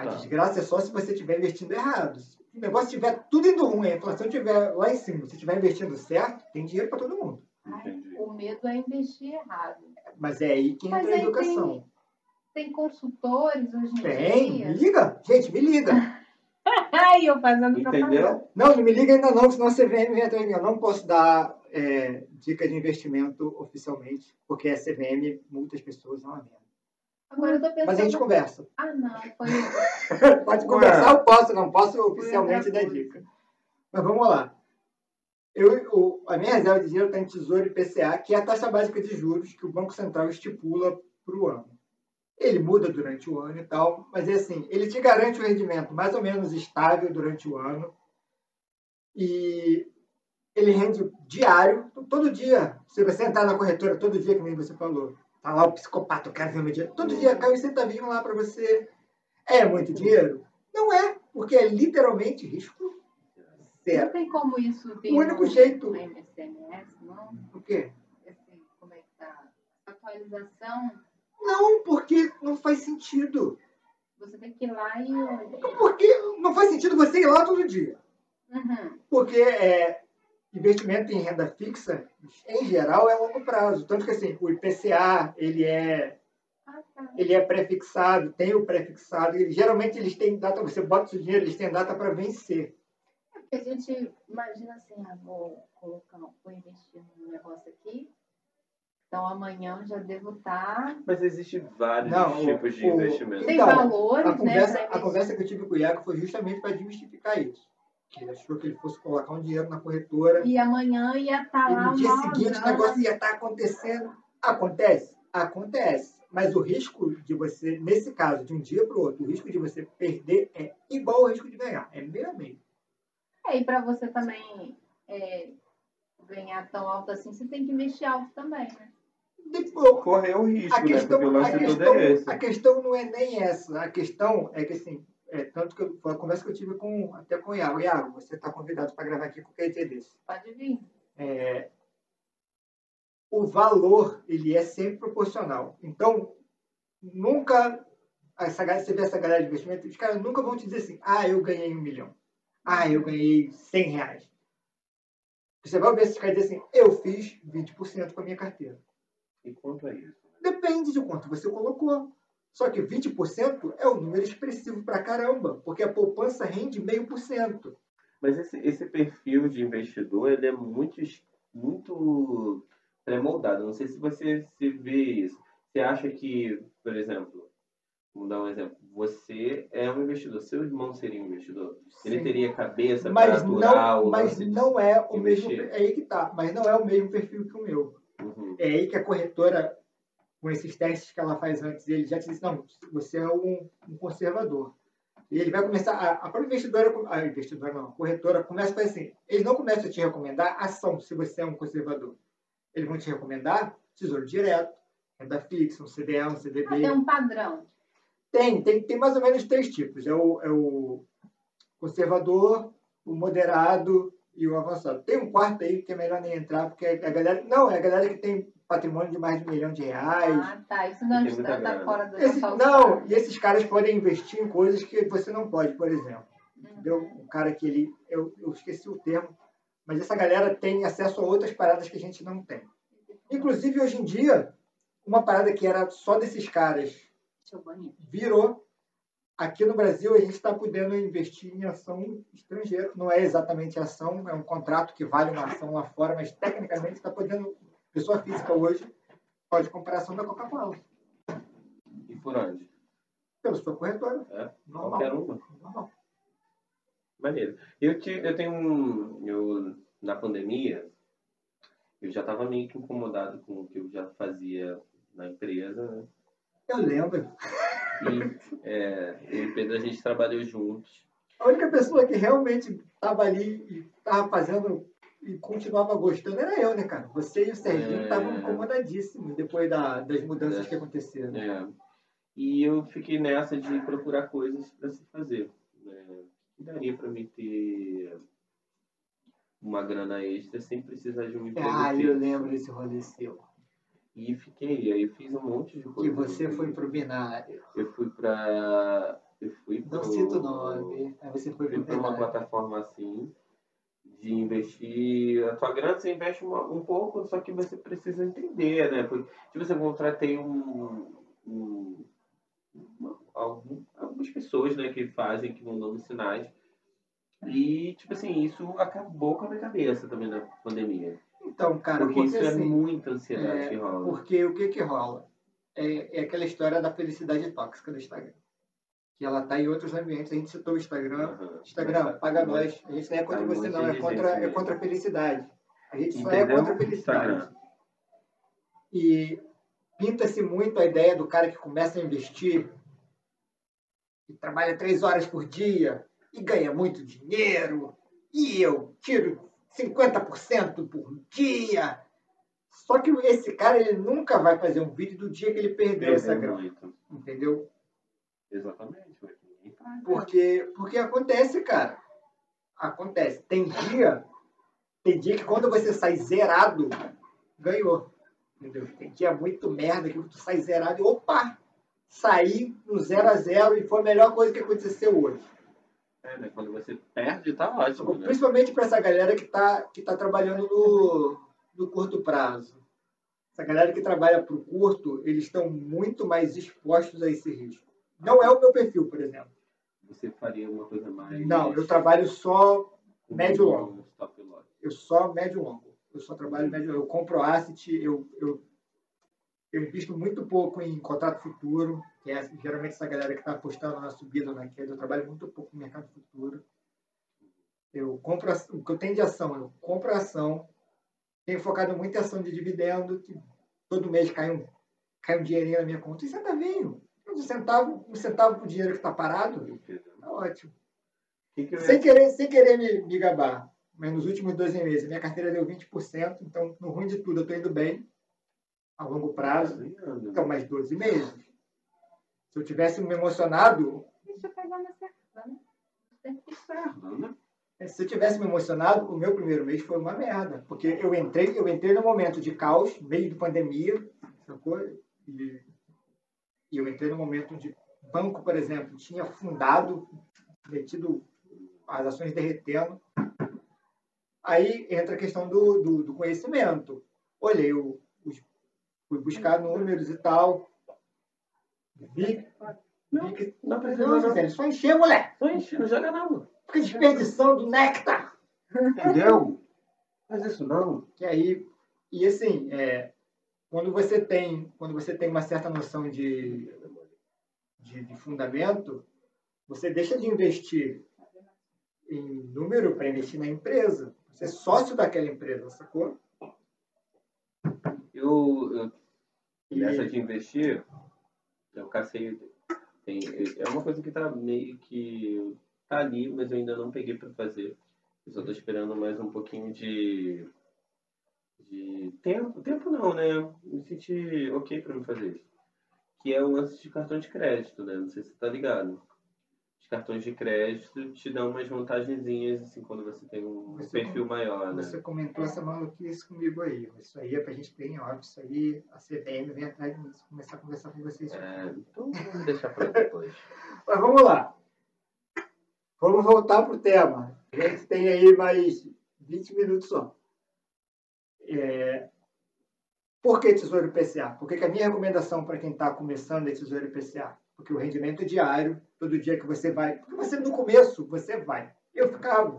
A Tá. desgraça é só se você estiver investindo errado. Se o negócio estiver tudo indo ruim, a inflação estiver lá em cima, se estiver investindo certo, tem dinheiro para todo mundo. Ai, o medo é investir errado. Mas é aí que Mas entra a aí educação. Tem consultores hoje em Tem, dia. me liga. Gente, me liga. Ai, eu fazendo Entendeu? propaganda. Não, não me liga ainda não, senão a CVM vem atrás de mim. Eu não posso dar é, dica de investimento oficialmente, porque a CVM multa as pessoas, é uma merda. Agora eu tô pensando. Mas a gente conversa. Ah, não, foi. Pode conversar, eu posso, não posso oficialmente dar dica. Mas vamos lá. Eu, o- a minha reserva de dinheiro está em Tesouro IPCA, que é a taxa básica de juros que o Banco Central estipula para o ano. Ele muda durante o ano e tal, mas é assim, ele te garante um rendimento mais ou menos estável durante o ano. E ele rende diário, todo dia. Se você entrar na corretora todo dia, que nem você falou, tá lá o psicopata, eu quero ver meu dinheiro. Todo dia cai um centavinho lá para você. É muito dinheiro? Não é, porque é literalmente risco Não zero. tem como isso vir O único jeito- no SMS, não? O quê? Assim, como é que tá? Atualização, Não, porque não faz sentido. você tem que ir lá e. Porque não faz sentido você ir lá todo dia. Uhum. Porque é, investimento em renda fixa, em geral, é longo prazo. Tanto que assim, o IPCA, ele é, tá. ele é prefixado, tem o prefixado. E, geralmente eles têm data, você bota o seu dinheiro, eles têm data para vencer. Porque a gente imagina assim, ah, vou colocar, vou investir num negócio aqui. Então amanhã eu já devo estar. Mas existem vários Não, tipos de o- investimento. Tem Então, valores, A né? conversa, pra a conversa que eu tive com o Iago foi justamente para desmistificar isso. Que ele achou que ele fosse colocar um dinheiro na corretora E amanhã ia estar e lá no dia seguinte o grana. negócio ia estar acontecendo. Acontece? Acontece. Mas o risco de você, nesse caso, de um dia para o outro, o risco de você perder é igual ao risco de ganhar. É meio a meio. É, e para você também é, ganhar tão alto assim, você tem que investir alto também, né? Depois, Correr o risco, a né? Porque o questão, a, lance todo questão, é esse. a questão não é nem essa. A questão é que, assim, é, tanto que eu- foi a conversa que eu tive com, até com o Iago. Iago, você está convidado para gravar aqui qualquer dia desse. Pode vir. É, o valor ele é sempre proporcional. Então, nunca essa, você vê essa galera de investimento, os caras nunca vão te dizer assim, ah, eu ganhei um milhão. Ah, eu ganhei 100 reais. Você vai ver esses caras dizer assim, eu fiz 20% com a minha carteira. E quanto é isso? Depende de quanto você colocou. Só que 20% é um número expressivo pra caramba, porque a poupança rende meio por cento. Mas esse, esse perfil de investidor, ele é muito, muito pré-moldado. Não sei se você se vê isso. Você acha que, por exemplo, Vamos dar um exemplo. Você é um investidor. Seu irmão seria um investidor? Ele Sim. teria cabeça para Mas aturar não, mas não é o mesmo. investir. É aí que tá. Mas não é o mesmo perfil que o meu. Uhum. É aí que a corretora, com esses testes que ela faz antes, ele já te diz, não, você é um, um conservador. E ele vai começar, a, a própria investidora, a investidora não, a corretora começa a fazer assim, eles não começam a te recomendar ação, se você é um conservador. Eles vão te recomendar tesouro direto, renda fixa, um CDA, um CDB. Ah, tem um padrão. Tem, tem, tem mais ou menos três tipos. É o, é o conservador, o moderado e o avançado. Tem um quarto aí que é melhor nem entrar, porque a galera. Não, é a galera que tem patrimônio de mais de um milhão de reais. Ah, tá. Isso não muita está tá fora do Esse- não, e esses caras podem investir em coisas que você não pode, por exemplo. Entendeu? Um cara que ele. Eu, eu esqueci o termo, mas essa galera tem acesso a outras paradas que a gente não tem. Inclusive, hoje em dia, uma parada que era só desses caras virou. Aqui no Brasil, a gente está podendo investir em ação estrangeira. Não é exatamente ação, é um contrato que vale uma ação lá fora, mas tecnicamente está podendo. Pessoa física hoje pode comprar ação da Coca-Cola, E por onde? pela sua corretora. É? Normal. Qualquer uma. Normal. Maneiro. Eu, te, eu tenho um. Eu, na pandemia, eu já estava meio que incomodado com o que eu já fazia na empresa, né? Eu lembro. E é, eu e o Pedro, a gente trabalhou juntos. A única pessoa que realmente estava ali e estava fazendo e continuava gostando era eu, né, cara? Você e o Serginho É. estavam incomodadíssimos depois da- das mudanças É. que aconteceram. É, e eu fiquei nessa de procurar coisas para se fazer. Né? Que daria para mim ter uma grana extra sem precisar de um emprego Ah, eu lembro desse rolê seu. E fiquei, aí eu fiz um monte de Que coisa. você Eu foi fui- pro binário. Eu fui pra. Eu fui Não pro- cito o nome. Aí você foi Fui pro pra uma plataforma assim, de investir. A tua grana você investe uma- um pouco, só que você precisa entender, né? Porque, tipo eu contratei um. um uma- algum- algumas pessoas né, que fazem, que vão dando sinais. E, tipo assim, isso acabou com a minha cabeça também na pandemia. Então, cara, porque, porque, isso é assim, muita ansiedade é, que rola. Porque o que que rola? É, é aquela história da felicidade tóxica do Instagram. Que ela tá em outros ambientes. A gente citou o Instagram. Aham. Instagram, paga nós. A gente não é contra você, não. É contra, é contra a felicidade. A gente só é Entendeu? contra a felicidade. Instagram. E pinta-se muito a ideia do cara que começa a investir e trabalha três horas por dia e ganha muito dinheiro. E eu tiro 50% por dia. Só que esse cara ele nunca vai fazer um vídeo do dia que ele perdeu essa Perdeu grana. muito. Entendeu? Exatamente. mas ninguém faz. Porque, porque acontece, cara. Acontece. Tem dia, tem dia que quando você sai zerado, ganhou. Entendeu? Tem dia muito merda que tu sai zerado e opa! Saí no 0 a 0 e foi a melhor coisa que aconteceu hoje. É, né? Quando você perde, tá ótimo, né? Principalmente para essa galera que está que tá trabalhando no, no curto prazo. Essa galera que trabalha para o curto, eles estão muito mais expostos a esse risco. Não é o meu perfil, por exemplo. Você faria uma coisa mais... Não, eu trabalho só médio longo. eu só médio longo. Eu só trabalho médio Eu compro asset, eu, eu, eu invisto muito pouco em contrato futuro, que é geralmente essa galera que está apostando na subida ou na queda. Eu trabalho muito pouco no mercado futuro. Eu compro o que eu tenho de ação, eu compro a ação, tenho focado muito em ação de dividendo, que todo mês cai um, cai um dinheirinho na minha conta. E centavinho. Um centavo, um centavo por dinheiro que está parado, tá ótimo. Que que Sem querer, sem querer me, me gabar, mas nos últimos 12 meses, minha carteira deu 20%, então, no ruim de tudo, eu estou indo bem, a longo prazo. Então, mais 12 meses. Se eu tivesse me emocionado, Deixa eu pegar na né? Que esperar. se eu tivesse me emocionado, o meu primeiro mês foi uma merda, porque eu entrei, eu entrei num momento de caos, meio de pandemia, sacou? E, e eu entrei num momento onde banco, por exemplo, tinha fundado, metido as ações derretendo. Aí entra a questão do, do, do conhecimento. Olhei, os- fui buscar números e tal. Vi, vi que. Não precisa Não, não. só encher, moleque. Não enche, não joga não. Fica desperdiçando néctar. Entendeu? Faz isso não. Que aí, e assim, é, quando você tem, quando você tem uma certa noção de, de, de fundamento, você deixa de investir em número para investir na empresa. Você é sócio daquela empresa, sacou? Eu, eu nessa de investir, eu cacei. Tem, é uma coisa que tá meio que tá ali, mas eu ainda não peguei para fazer. Eu só tô esperando mais um pouquinho de de tempo, tempo não, né? Me senti ok para me fazer isso. Que é o lance de cartão de crédito, né? Não sei se você tá ligado cartões de crédito te dão umas vantagenzinhas, assim, quando você tem um você perfil maior, né? Você comentou essa maluquice comigo aí. Isso aí é pra gente ter em óbvio. Isso aí, a CVM vem atrás de mim, começar a conversar com vocês. É, então vamos deixar pra depois. Mas vamos lá. Vamos voltar pro tema. A gente tem aí mais 20 minutos só. É... Por que tesouro IPCA? Por que, a minha recomendação para quem está começando é tesouro IPCA? Porque o rendimento é diário, todo dia que você vai. Porque você, no começo, você vai. Eu ficava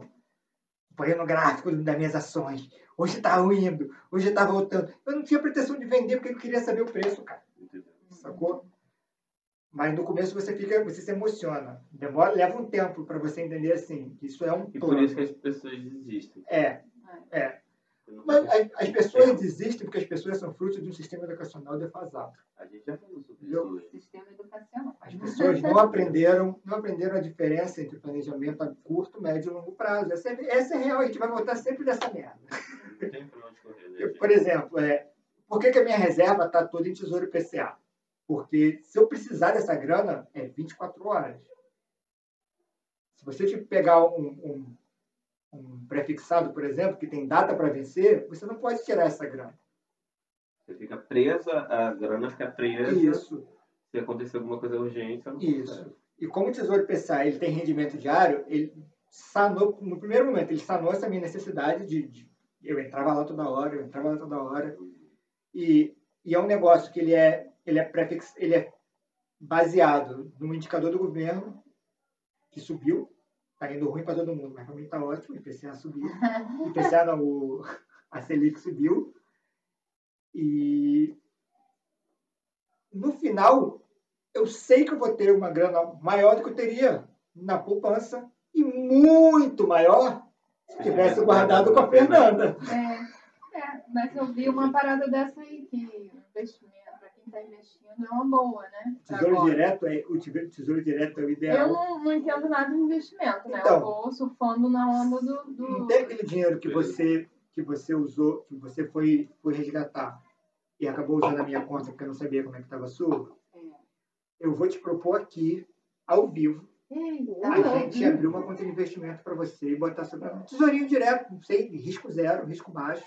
acompanhando o gráfico das minhas ações. Hoje está indo, hoje está voltando. Eu não tinha pretensão de vender porque eu queria saber o preço, cara. Sacou? Mas no começo você fica, você se emociona. Demora, leva um tempo para você entender assim, isso é um E por isso que as pessoas desistem. É. É. Mas as, as pessoas desistem porque as pessoas são fruto de um sistema educacional defasado. A gente já falou sobre isso. Sistema educacional. As pessoas não aprenderam, não aprenderam a diferença entre planejamento a curto, médio e longo prazo. Essa é, essa é real, a gente vai voltar sempre dessa merda. Não tem pra onde correr, né, Por exemplo, é, por que, que a minha reserva está toda em tesouro PCA? Porque se eu precisar dessa grana, é 24 horas. Se você te pegar um, um um prefixado, por exemplo, que tem data para vencer, você não pode tirar essa grana. Você fica presa, a grana fica presa. Isso. Se acontecer alguma coisa urgente, não Isso. consegue. E como o Tesouro PCA ele tem rendimento diário, ele sanou, no primeiro momento, ele sanou essa minha necessidade de, de eu entrava lá toda hora, eu entrava lá toda hora. E, e é um negócio que ele é, ele é, prefix, ele é baseado no indicador do governo, que subiu, Está indo ruim para todo mundo, mas para mim está ótimo. O IPCA subiu. O IPCA não, o, a Selic subiu. E no final, eu sei que eu vou ter uma grana maior do que eu teria na poupança e muito maior se tivesse guardado com a Fernanda. É, é, mas eu vi uma parada dessa aí, que investimento está investindo é uma boa, né? Tesouro Agora. direto é o tesouro direto é o ideal. Eu não, não entendo nada de investimento, né? Então, eu vou surfando na onda do, do. Não tem aquele dinheiro que você que você usou, que você foi, foi resgatar e acabou usando a minha conta porque eu não sabia como é que estava a sua. É. Eu vou te propor aqui, ao vivo, Eita, a gente abrir uma conta de investimento para você e botar sobre tesourinho direto, não sei, risco zero, risco baixo.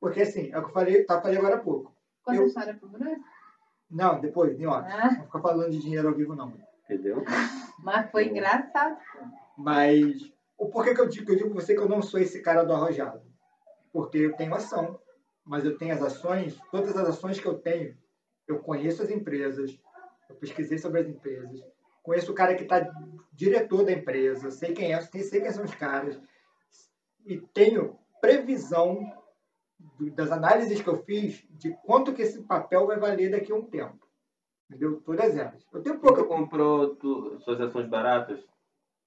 Porque assim, é o que eu falei, tá, falei agora há pouco. Conta eu... a história pro Bruno? Não, depois, em hora. Ah. Não ficar falando de dinheiro ao vivo, não. Entendeu? Mas foi engraçado. Mas o porquê que eu digo, eu digo pra você que eu não sou esse cara do arrojado? Porque eu tenho ação, mas eu tenho as ações, todas as ações que eu tenho, eu conheço as empresas, eu pesquisei sobre as empresas, conheço o cara que está diretor da empresa, sei quem é, sei quem são os caras, e tenho previsão das análises que eu fiz de quanto que esse papel vai valer daqui a um tempo. Entendeu? Todas elas. Eu tenho pouco. Você comprou tu, suas ações baratas?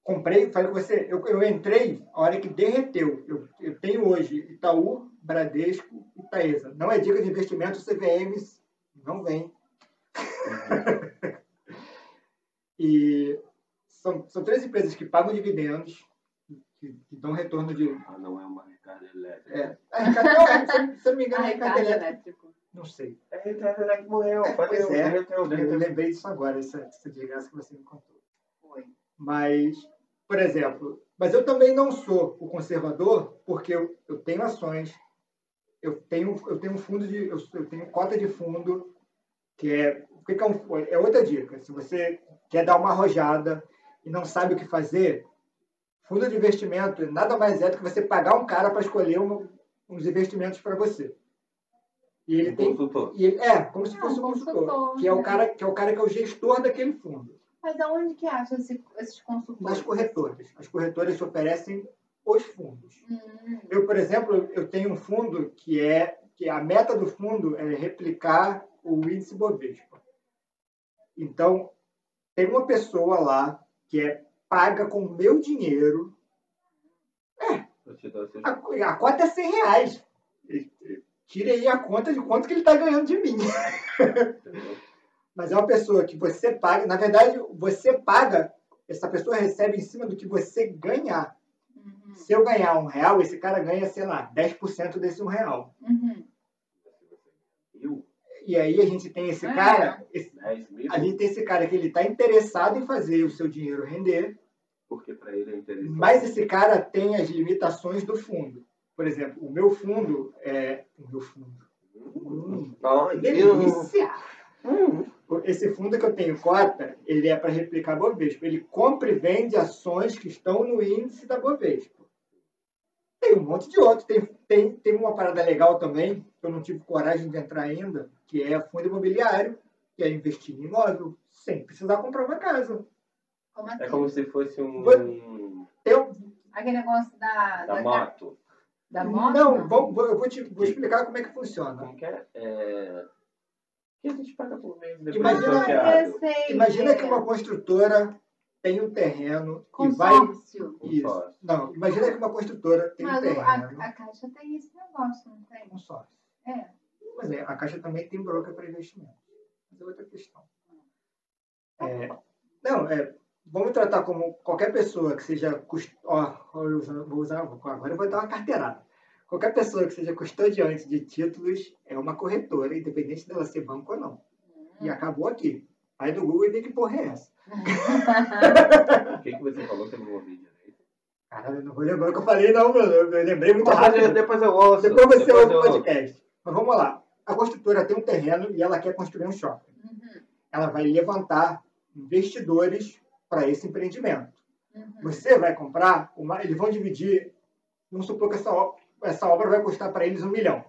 Comprei, falei com você, eu, eu entrei a hora que derreteu. Eu, eu tenho hoje Itaú, Bradesco e Taesa. Não é dica de investimento, CVMs não vem. Uhum. e são, são três empresas que pagam dividendos, que, que dão retorno de. Ah, não é uma Ricardo Elétrico. É. A Ricardo, não, é, se, se eu não me engano, a Ricardo Elétrico. Não sei. É Ricardo Elétrico morreu. É, pois é, eu, eu lembrei disso agora, essa, essa desgraça que você me contou. Foi. Mas, por exemplo, mas eu também não sou o conservador, porque eu, eu tenho ações, eu tenho, eu tenho um fundo de. Eu, eu tenho cota de fundo, que é. O que é, um, é outra dica. Se você quer dar uma arrojada e não sabe o que fazer, Fundo de investimento nada mais é do que você pagar um cara para escolher um, uns investimentos para você. E ele um tem consultor. E ele, é, como se fosse um consultor, consultor, que é o cara que é o cara que é o gestor daquele fundo. Mas aonde que acha esse, esses consultores? Nas corretoras. As corretoras oferecem os fundos. Hum. Eu, por exemplo, eu tenho um fundo que é que a meta do fundo é replicar o índice Bovespa. Então, tem uma pessoa lá que é paga com o meu dinheiro. Seus- A, a cota é 100 reais. Tire aí a conta de quanto que ele está ganhando de mim. Mas é uma pessoa que você paga. Na verdade, você paga, essa pessoa recebe em cima do que você ganhar. Uhum. Se eu ganhar um real, esse cara ganha, sei lá, 10% desse um real. Uhum. E aí a gente tem esse Ah. cara, esse- 10 mil, a gente tem esse cara que ele está interessado em fazer o seu dinheiro render, porque para ele é interessante. mas esse cara tem as limitações do fundo. Por exemplo, o meu fundo é. O meu fundo. Hum, Deus. delícia! Hum. Esse fundo que eu tenho cota, ele é para replicar Bovespa. Ele compra e vende ações que estão no índice da Bovespa. Tem um monte de outros. Tem, tem, tem uma parada legal também, que eu não tive coragem de entrar ainda, que é fundo imobiliário, que é investir em imóvel sem precisar comprar uma casa. Como assim? É como se fosse um. Um- Aquele negócio da, Da moto. da moto? não, vou, vou- eu vou, te, vou explicar como é que funciona. Como que é? é... que a gente paga por mês depois Imagina-? Eu Imagina que uma construtora tem um terreno e vai. Consórcio. Um. Não, imagina que uma construtora tem um Mas o- terreno. a, a Caixa tem esse negócio, não tem? consórcio. É. Mas é, a Caixa também tem broker para investimento. Mas é outra questão. É, não, é, vamos tratar como qualquer pessoa que seja. cust- Ó, vou usar, vou usar- agora eu vou dar uma carteirada. Qualquer pessoa que seja custodiante de títulos é uma corretora, independente dela ser banco ou não. E acabou aqui. Vai no Google e vê que porra é essa. O que, que você falou que eu não ouvi direito? Caralho, eu não vou lembrar o que eu falei, não, Bruno. Eu lembrei muito Depois eu, rápido. depois eu ouço. Depois você depois ouve o podcast. Mas vamos lá. A construtora tem um terreno e ela quer construir um shopping. Uhum, ela vai levantar investidores para esse empreendimento. uhum. Você vai comprar, uma, eles vão dividir, vamos supor que essa, essa obra vai custar para eles um milhão.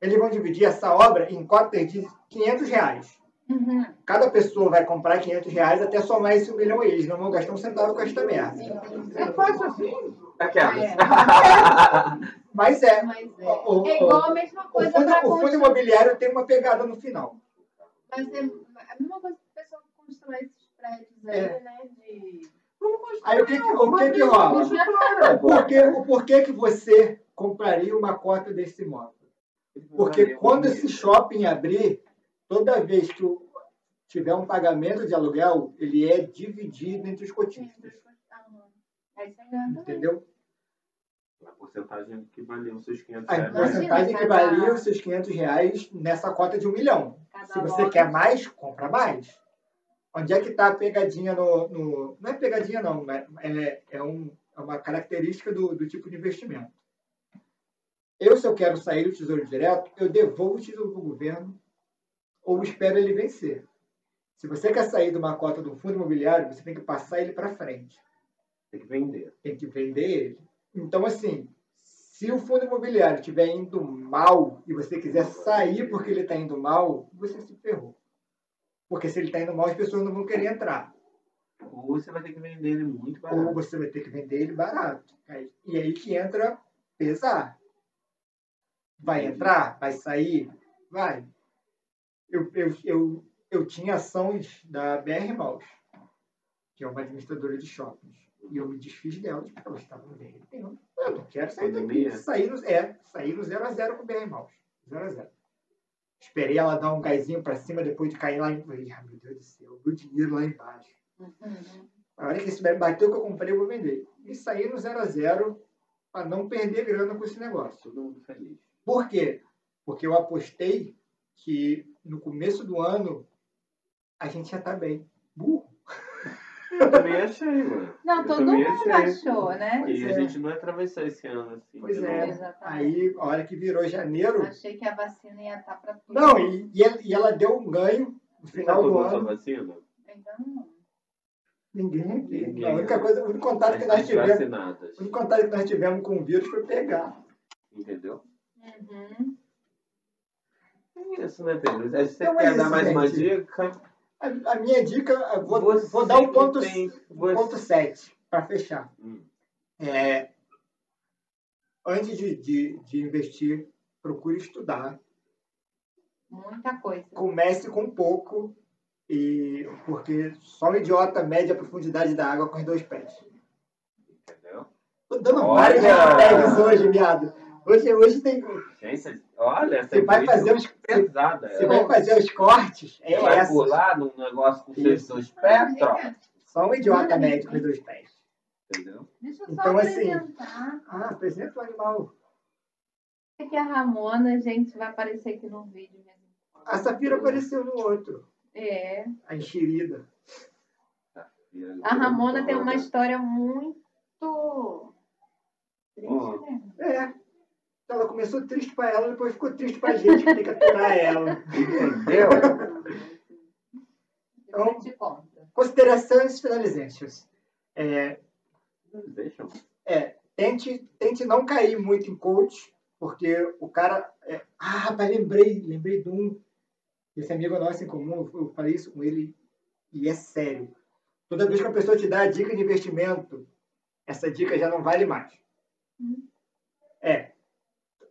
Eles vão dividir essa obra em cotas de 500 reais. Uhum. Cada pessoa vai comprar 500 reais até somar esse um milhão e eles não vão gastar um centavo com esta merda. É fácil assim. Aquelas. É. Mas é, Mas é. O- o- é igual a mesma o coisa fundo, para o fundo construir. imobiliário tem uma pegada no final. Mas é a mesma coisa que o pessoal constrói esses prédios aí, É. né? De... Aí o que, que- o que, que rola? O porquê, o porquê que você compraria uma cota desse imóvel? Porque quando esse shopping abrir, toda vez que tiver um pagamento de aluguel, ele é dividido entre os cotistas. Entendeu? A porcentagem que valeu os seus 500 A reais. Imagina, porcentagem que valia os seus 500 reais nessa cota de um milhão. Se você quer mais, compra mais. Onde é que está a pegadinha no, no- Não é pegadinha, não. É, é, é um- é uma característica do, do tipo de investimento. Eu, se eu quero sair do Tesouro Direto, eu devolvo o título para o governo ou espero ele vencer. Se você quer sair de uma cota do fundo imobiliário, você tem que passar ele para frente. Tem que vender. Tem que vender ele. Então, assim, se o fundo imobiliário estiver indo mal e você quiser sair porque ele está indo mal, você se ferrou. Porque se ele está indo mal, as pessoas não vão querer entrar. Ou você vai ter que vender ele muito Ou barato. você vai ter que vender ele barato. E aí que entra pesar. Vai entrar? Vai sair? Vai. Eu, eu, eu, eu tinha ações da BR Malls, que é uma administradora de shoppings. E eu me desfiz delas porque elas estavam derretendo. Eu não quero sair daqui. Sair no, é, sair no 0 a 0 com o BR Malls. 0 a 0 Esperei ela dar um gásinho pra cima depois de cair lá em. Falei, ah, meu Deus do céu, meu dinheiro lá embaixo. Uhum. A hora que esse bateu que eu comprei, eu vou vender. E sair no 0 a 0 para não perder grana com esse negócio. Todo mundo feliz. Por quê? Porque eu apostei que no começo do ano a gente já tá bem. Burro. Eu também achei, mano. Não, Eu todo mundo achei. achou, né? Pois E é. a gente não atravessou esse ano assim. Pois é. Exatamente. Aí, a hora que virou janeiro. Achei que a vacina ia estar para tudo. Não, e, e ela- e ela deu um ganho no Você final do ano. vacina? Ainda não. Ninguém aqui. Ninguém. A única coisa, o único contato que nós tivemos, vacinadas. o único contato que nós tivemos com o vírus foi pegar. Entendeu? Uhum. É isso, né, Pedro? Você Então é quer dar isso, mais uma gente. dica? A, a minha dica, vou, Você vou dar o que ponto, tem- você- ponto 7 para fechar. Hum. É, antes de, de, de investir, procure estudar. Muita coisa. Comece com pouco E porque só um idiota mede a profundidade da água com os dois pés. Entendeu? Tô dando Olha! vários hashtags hoje, viado. Hoje, hoje tem. Gente, olha, essa Você vai é fazer os, pesada. você ela. vai fazer os cortes? É vai essa. pular num negócio com seus dois pés, ó. Só um idiota mede com os dois pés. Entendeu? Deixa eu só Então, assim, apresentar. Ah, apresenta o animal. Aqui é a Ramona, gente, vai aparecer aqui no vídeo mesmo. A Safira apareceu no outro. É. A enxerida. A Ramona tem uma história muito triste, né? É. Ela começou triste pra ela, depois ficou triste pra gente que tem que aturar ela. Entendeu? Conto. Considerações finalizantes. É, é, tente, tente não cair muito em coach, porque o cara. é- ah, rapaz, lembrei, lembrei de um. Esse amigo nosso em comum, eu falei isso com ele e é sério. Toda vez que a pessoa te dá a dica de investimento, essa dica já não vale mais. É.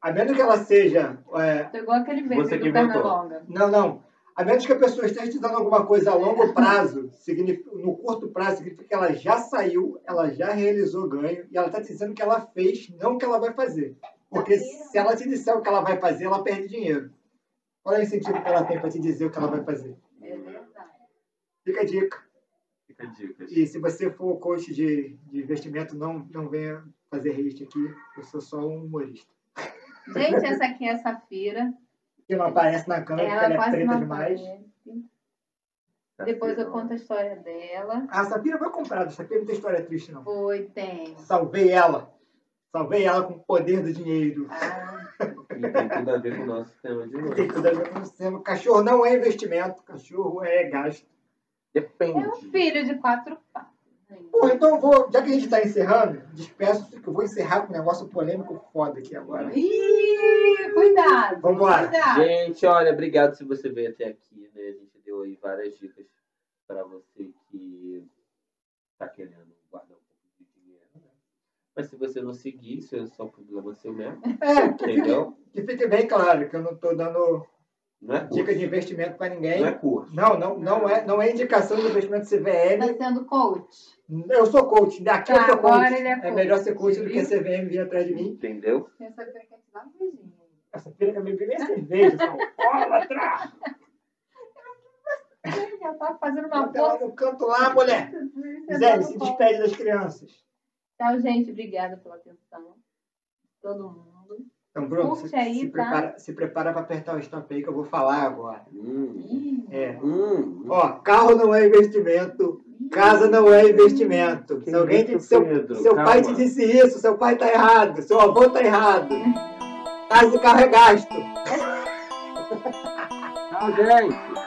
A menos que ela seja. é, Tô igual aquele vídeo Você que do. Pernalonga. Não, não. A menos que a pessoa esteja te dando alguma coisa a longo prazo, significa, no curto prazo, significa que ela já saiu, ela já realizou ganho e ela está dizendo que ela fez, não o que ela vai fazer. Porque se ela te disser o que ela vai fazer, ela perde dinheiro. Qual é o incentivo que ela tem para te dizer o que ela vai fazer? É verdade. Fica a dica. Fica a dica. E se você for coach de, de investimento, não, não venha fazer haste aqui. Eu sou só um humorista. Gente, essa aqui é a Safira. Que não aparece na câmera porque Ela ela é quase preta demais. Depois eu conto a história dela. A Safira foi comprada. Safira não tem história triste, não. Foi, tem. Salvei ela. Salvei ela com o poder do dinheiro. Ah, E tem tudo a ver com o nosso tema de Tem hoje. tudo a ver com o sistema. Cachorro não é investimento, cachorro é gasto. Depende. é um filho de quatro patas. Porra, então eu vou, já que a gente está encerrando, despeço que eu vou encerrar com um negócio polêmico foda aqui agora. Ih, cuidado. Vambora. Cuidado. Gente, olha, obrigado se você veio até aqui, né? A gente deu aí várias dicas para você que está querendo guardar um pouco de dinheiro, né? Mas se você não seguir, isso é só problema seu mesmo, É, que fique, entendeu? que fique bem claro que eu não estou dando Não é curso. dica de investimento para ninguém. Não é curso. Não, não, não é, não é indicação de investimento CVM. Tá sendo coach. Eu sou coach, aqui eu Tá, sou coach. é É coach. melhor ser coach do que? CVM vir atrás de mim. Entendeu? Essa dar um beijinho. Essa filha que eu bebi nem cerveja, são. Já tá fazendo uma força. no canto lá, mulher. Zé, se despede das crianças. Tchau, gente. Obrigada pela atenção. Todo mundo. Então, Bruno, Curte se, aí, se tá? prepara, se prepara para apertar o stop aí que eu vou falar agora. Hum. Ih, É. Hum. Ó, carro não é investimento, casa não é investimento. Que Se alguém te, seu, Pedro? seu pai te disse isso, seu pai tá errado, seu avô tá errado. Casa e carro é gasto. Tchau, gente.